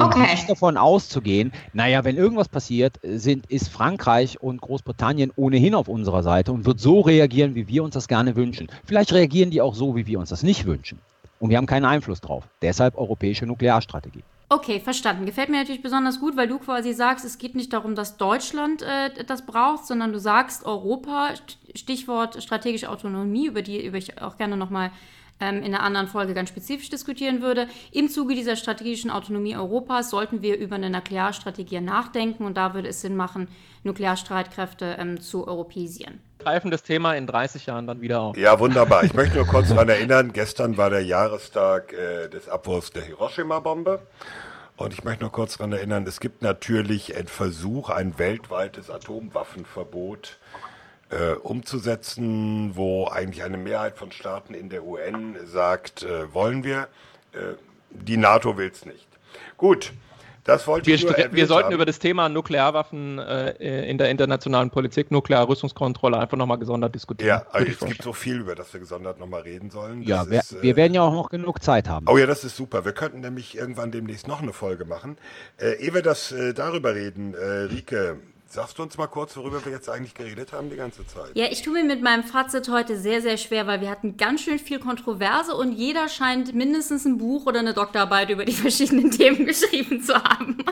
S8: Und okay. nicht davon auszugehen, naja, wenn irgendwas passiert, sind, ist Frankreich und Großbritannien ohnehin auf unserer Seite und wird so reagieren, wie wir uns das gerne wünschen. Vielleicht reagieren die auch so, wie wir uns das nicht wünschen. Und wir haben keinen Einfluss drauf. Deshalb europäische Nuklearstrategie.
S6: Okay, verstanden. Gefällt mir natürlich besonders gut, weil du quasi sagst, es geht nicht darum, dass Deutschland äh, das braucht, sondern du sagst Europa, Stichwort strategische Autonomie, über die über ich auch gerne nochmal ähm, in einer anderen Folge ganz spezifisch diskutieren würde. Im Zuge dieser strategischen Autonomie Europas sollten wir über eine Nuklearstrategie nachdenken und da würde es Sinn machen, Nuklearstreitkräfte ähm, zu europäisieren.
S7: Greifen das Thema in 30 Jahren dann wieder auf.
S5: Ja, wunderbar. Ich möchte nur kurz daran erinnern, gestern war der Jahrestag äh, des Abwurfs der Hiroshima-Bombe. Und ich möchte nur kurz daran erinnern, es gibt natürlich einen Versuch, ein weltweites Atomwaffenverbot äh, umzusetzen, wo eigentlich eine Mehrheit von Staaten in der UN sagt, äh, wollen wir. Äh, die NATO will es nicht. Gut. Das wollte
S7: wir,
S5: ich nur
S7: wir sollten haben. über das Thema Nuklearwaffen äh, in der internationalen Politik, Nuklearrüstungskontrolle einfach nochmal gesondert diskutieren.
S5: Ja, also es gibt so viel, über das wir gesondert nochmal reden sollen.
S8: Das ja, wir, ist, wir, werden ja auch noch genug Zeit haben.
S5: Oh ja, das ist super. Wir könnten nämlich irgendwann demnächst noch eine Folge machen. Äh, ehe wir das äh, darüber reden, äh, Rike, Sagst du uns mal kurz, worüber wir jetzt eigentlich geredet haben die ganze Zeit?
S6: Ja, ich tue mir mit meinem Fazit heute sehr, sehr schwer, weil wir hatten ganz schön viel Kontroverse und jeder scheint mindestens ein Buch oder eine Doktorarbeit über die verschiedenen [LAUGHS] Themen geschrieben zu haben. [LAUGHS]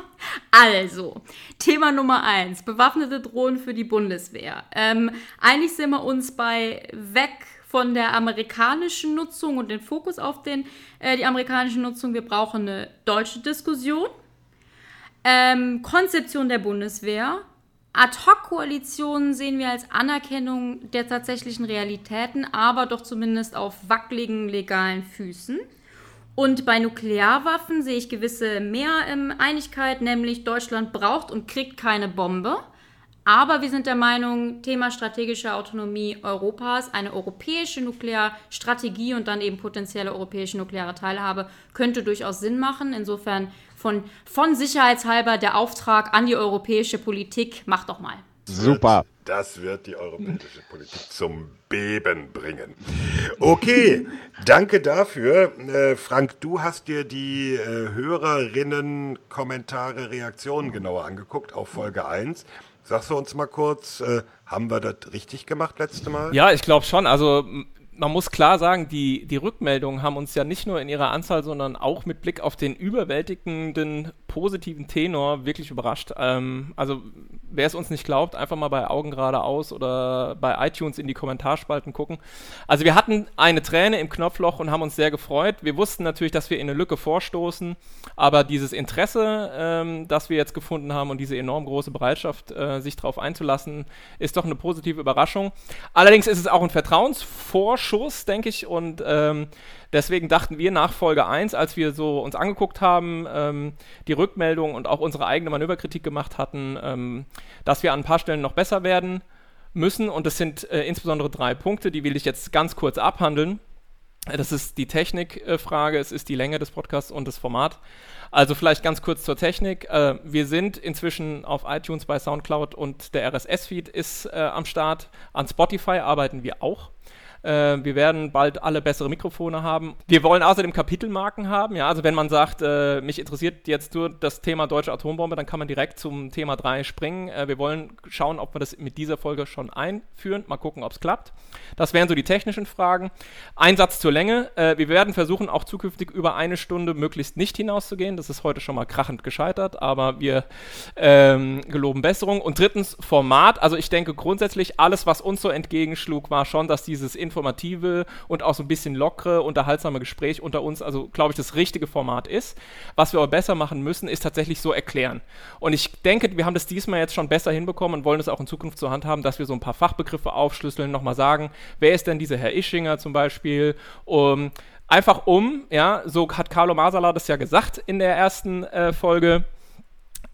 S6: Also, Thema Nummer eins: bewaffnete Drohnen für die Bundeswehr. Ähm, eigentlich sind wir uns bei weg von der amerikanischen Nutzung und den Fokus auf den, äh, die amerikanische Nutzung. Wir brauchen eine deutsche Diskussion. Ähm, Konzeption der Bundeswehr, Ad-Hoc-Koalitionen sehen wir als Anerkennung der tatsächlichen Realitäten, aber doch zumindest auf wackeligen legalen Füßen. Und bei Nuklearwaffen sehe ich gewisse mehr Einigkeit, nämlich Deutschland braucht und kriegt keine Bombe. Aber wir sind der Meinung, Thema strategische Autonomie Europas, eine europäische Nuklearstrategie und dann eben potenzielle europäische nukleare Teilhabe könnte durchaus Sinn machen. Insofern von, von sicherheitshalber der Auftrag an die europäische Politik, mach doch mal.
S8: Super.
S5: Das wird die europäische Politik zum Beben bringen. Okay, danke dafür. Äh, Frank, du hast dir die äh, Hörerinnen, Kommentare, Reaktionen genauer angeguckt auf Folge 1. Sagst du uns mal kurz, äh, haben wir das richtig gemacht letzte Mal?
S7: Ja, ich glaube schon. Also man muss klar sagen, die, die Rückmeldungen haben uns ja nicht nur in ihrer Anzahl, sondern auch mit Blick auf den überwältigenden positiven Tenor wirklich überrascht. Ähm, also wer es uns nicht glaubt, einfach mal bei Augen geradeaus oder bei iTunes in die Kommentarspalten gucken. Also wir hatten eine Träne im Knopfloch und haben uns sehr gefreut. Wir wussten natürlich, dass wir in eine Lücke vorstoßen, aber dieses Interesse, ähm, das wir jetzt gefunden haben und diese enorm große Bereitschaft, äh, sich darauf einzulassen, ist doch eine positive Überraschung. Allerdings ist es auch ein Vertrauensvorschuss, denke ich, und ähm, Deswegen dachten wir nach Folge 1, als wir so uns angeguckt haben, ähm, die Rückmeldung und auch unsere eigene Manöverkritik gemacht hatten, ähm, dass wir an ein paar Stellen noch besser werden müssen. Und das sind äh, insbesondere drei Punkte, die will ich jetzt ganz kurz abhandeln. Das ist die Technikfrage, es ist die Länge des Podcasts und das Format. Also vielleicht ganz kurz zur Technik. Äh, wir sind inzwischen auf iTunes bei SoundCloud und der RSS-Feed ist äh, am Start. An Spotify arbeiten wir auch. Äh, wir werden bald alle bessere Mikrofone haben. Wir wollen außerdem Kapitelmarken haben. Ja, also wenn man sagt, äh, mich interessiert jetzt nur das Thema deutsche Atombombe, dann kann man direkt zum Thema 3 springen. Äh, wir wollen schauen, ob wir das mit dieser Folge schon einführen. Mal gucken, ob es klappt. Das wären so die technischen Fragen. Ein Satz zur Länge. Äh, wir werden versuchen, auch zukünftig über eine Stunde möglichst nicht hinauszugehen. Das ist heute schon mal krachend gescheitert, aber wir ähm, geloben Besserung. Und drittens Format. Also ich denke grundsätzlich, alles, was uns so entgegenschlug, war schon, dass dieses informative und auch so ein bisschen lockere, unterhaltsame Gespräch unter uns, also glaube ich, das richtige Format ist. Was wir aber besser machen müssen, ist tatsächlich so erklären. Und ich denke, wir haben das diesmal jetzt schon besser hinbekommen und wollen es auch in Zukunft zur Hand haben, dass wir so ein paar Fachbegriffe aufschlüsseln, nochmal sagen, wer ist denn dieser Herr Ischinger zum Beispiel? Um, einfach um, ja, so hat Carlo Masala das ja gesagt in der ersten äh, Folge,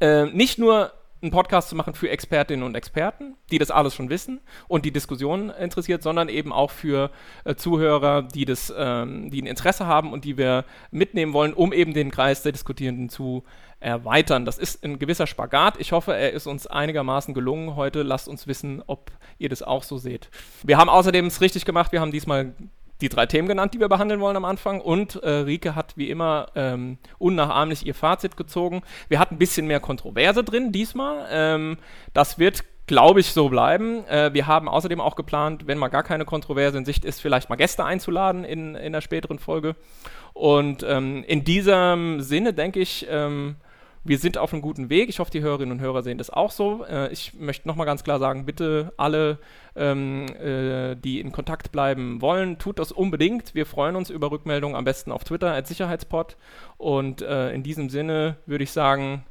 S7: äh, nicht nur einen Podcast zu machen für Expertinnen und Experten, die das alles schon wissen und die Diskussion interessiert, sondern eben auch für äh, Zuhörer, die das, ähm, die ein Interesse haben und die wir mitnehmen wollen, um eben den Kreis der Diskutierenden zu erweitern. Das ist ein gewisser Spagat. Ich hoffe, er ist uns einigermaßen gelungen heute. Lasst uns wissen, ob ihr das auch so seht. Wir haben außerdem es richtig gemacht. Wir haben diesmal die drei Themen genannt, die wir behandeln wollen am Anfang. Und äh, Rike hat wie immer ähm, unnachahmlich ihr Fazit gezogen. Wir hatten ein bisschen mehr Kontroverse drin diesmal. Ähm, das wird, glaube ich, so bleiben. Äh, wir haben außerdem auch geplant, wenn mal gar keine Kontroverse in Sicht ist, vielleicht mal Gäste einzuladen in, in der späteren Folge. Und ähm, in diesem Sinne denke ich, ähm, wir sind auf einem guten Weg. Ich hoffe, die Hörerinnen und Hörer sehen das auch so. Äh, ich möchte nochmal ganz klar sagen, bitte alle, ähm, äh, die in Kontakt bleiben wollen, tut das unbedingt. Wir freuen uns über Rückmeldungen, am besten auf Twitter als Sicherheitspod. Und äh, in diesem Sinne würde ich sagen,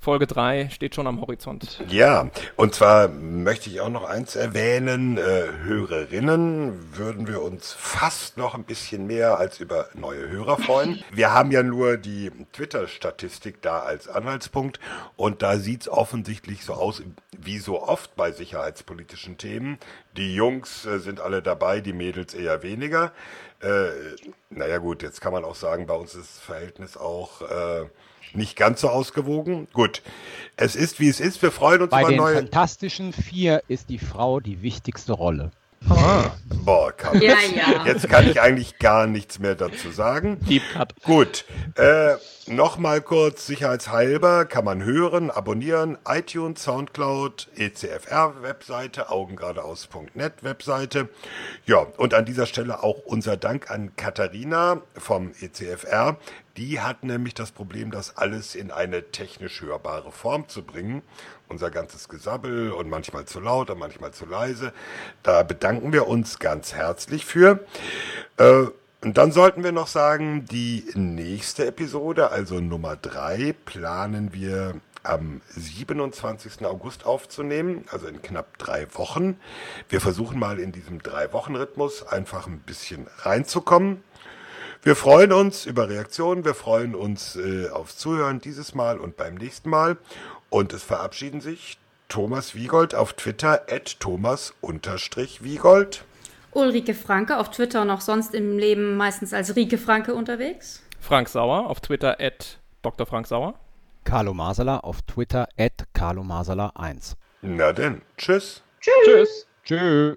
S7: Folge 3 steht schon am Horizont.
S5: Ja, und zwar möchte ich auch noch eins erwähnen. Äh, Hörerinnen würden wir uns fast noch ein bisschen mehr als über neue Hörer freuen. [LAUGHS] Wir haben ja nur die Twitter-Statistik da als Anhaltspunkt und da sieht es offensichtlich so aus, wie so oft bei sicherheitspolitischen Themen. Die Jungs äh, sind alle dabei, die Mädels eher weniger. Äh, naja gut, jetzt kann man auch sagen, bei uns ist das Verhältnis auch... Äh, nicht ganz so ausgewogen. Gut, es ist wie es ist. Wir freuen uns
S8: Bei
S5: über
S8: den
S5: neue.
S8: Fantastischen Vier ist die Frau die wichtigste Rolle.
S5: Ah, boah, kann
S6: Ja,
S5: jetzt,
S6: ja.
S5: jetzt kann ich eigentlich gar nichts mehr dazu sagen.
S7: Deep Cut.
S5: Gut, äh, nochmal kurz sicherheitshalber kann man hören, abonnieren, iTunes, Soundcloud, ECFR-Webseite, augengeradeaus.net Webseite. Ja, und an dieser Stelle auch unser Dank an Katharina vom ECFR. Die hat nämlich das Problem, das alles in eine technisch hörbare Form zu bringen. Unser ganzes Gesabbel und manchmal zu laut und manchmal zu leise. Da bedanken wir uns ganz herzlich für. Äh, und dann sollten wir noch sagen, die nächste Episode, also Nummer drei, planen wir am 27. August aufzunehmen, also in knapp drei Wochen. Wir versuchen mal in diesem Drei-Wochen-Rhythmus einfach ein bisschen reinzukommen. Wir freuen uns über Reaktionen, wir freuen uns äh, aufs Zuhören dieses Mal und beim nächsten Mal. Und es verabschieden sich Thomas Wiegold auf Twitter at Thomas-Wiegold.
S6: Ulrike Franke auf Twitter und auch sonst im Leben meistens als Rike Franke unterwegs.
S7: Frank Sauer auf Twitter at Dr. Frank Sauer.
S8: Carlo Masala auf Twitter at Carlo Masala 1.
S5: Na denn, tschüss.
S7: Tschüss.
S8: Tschüss.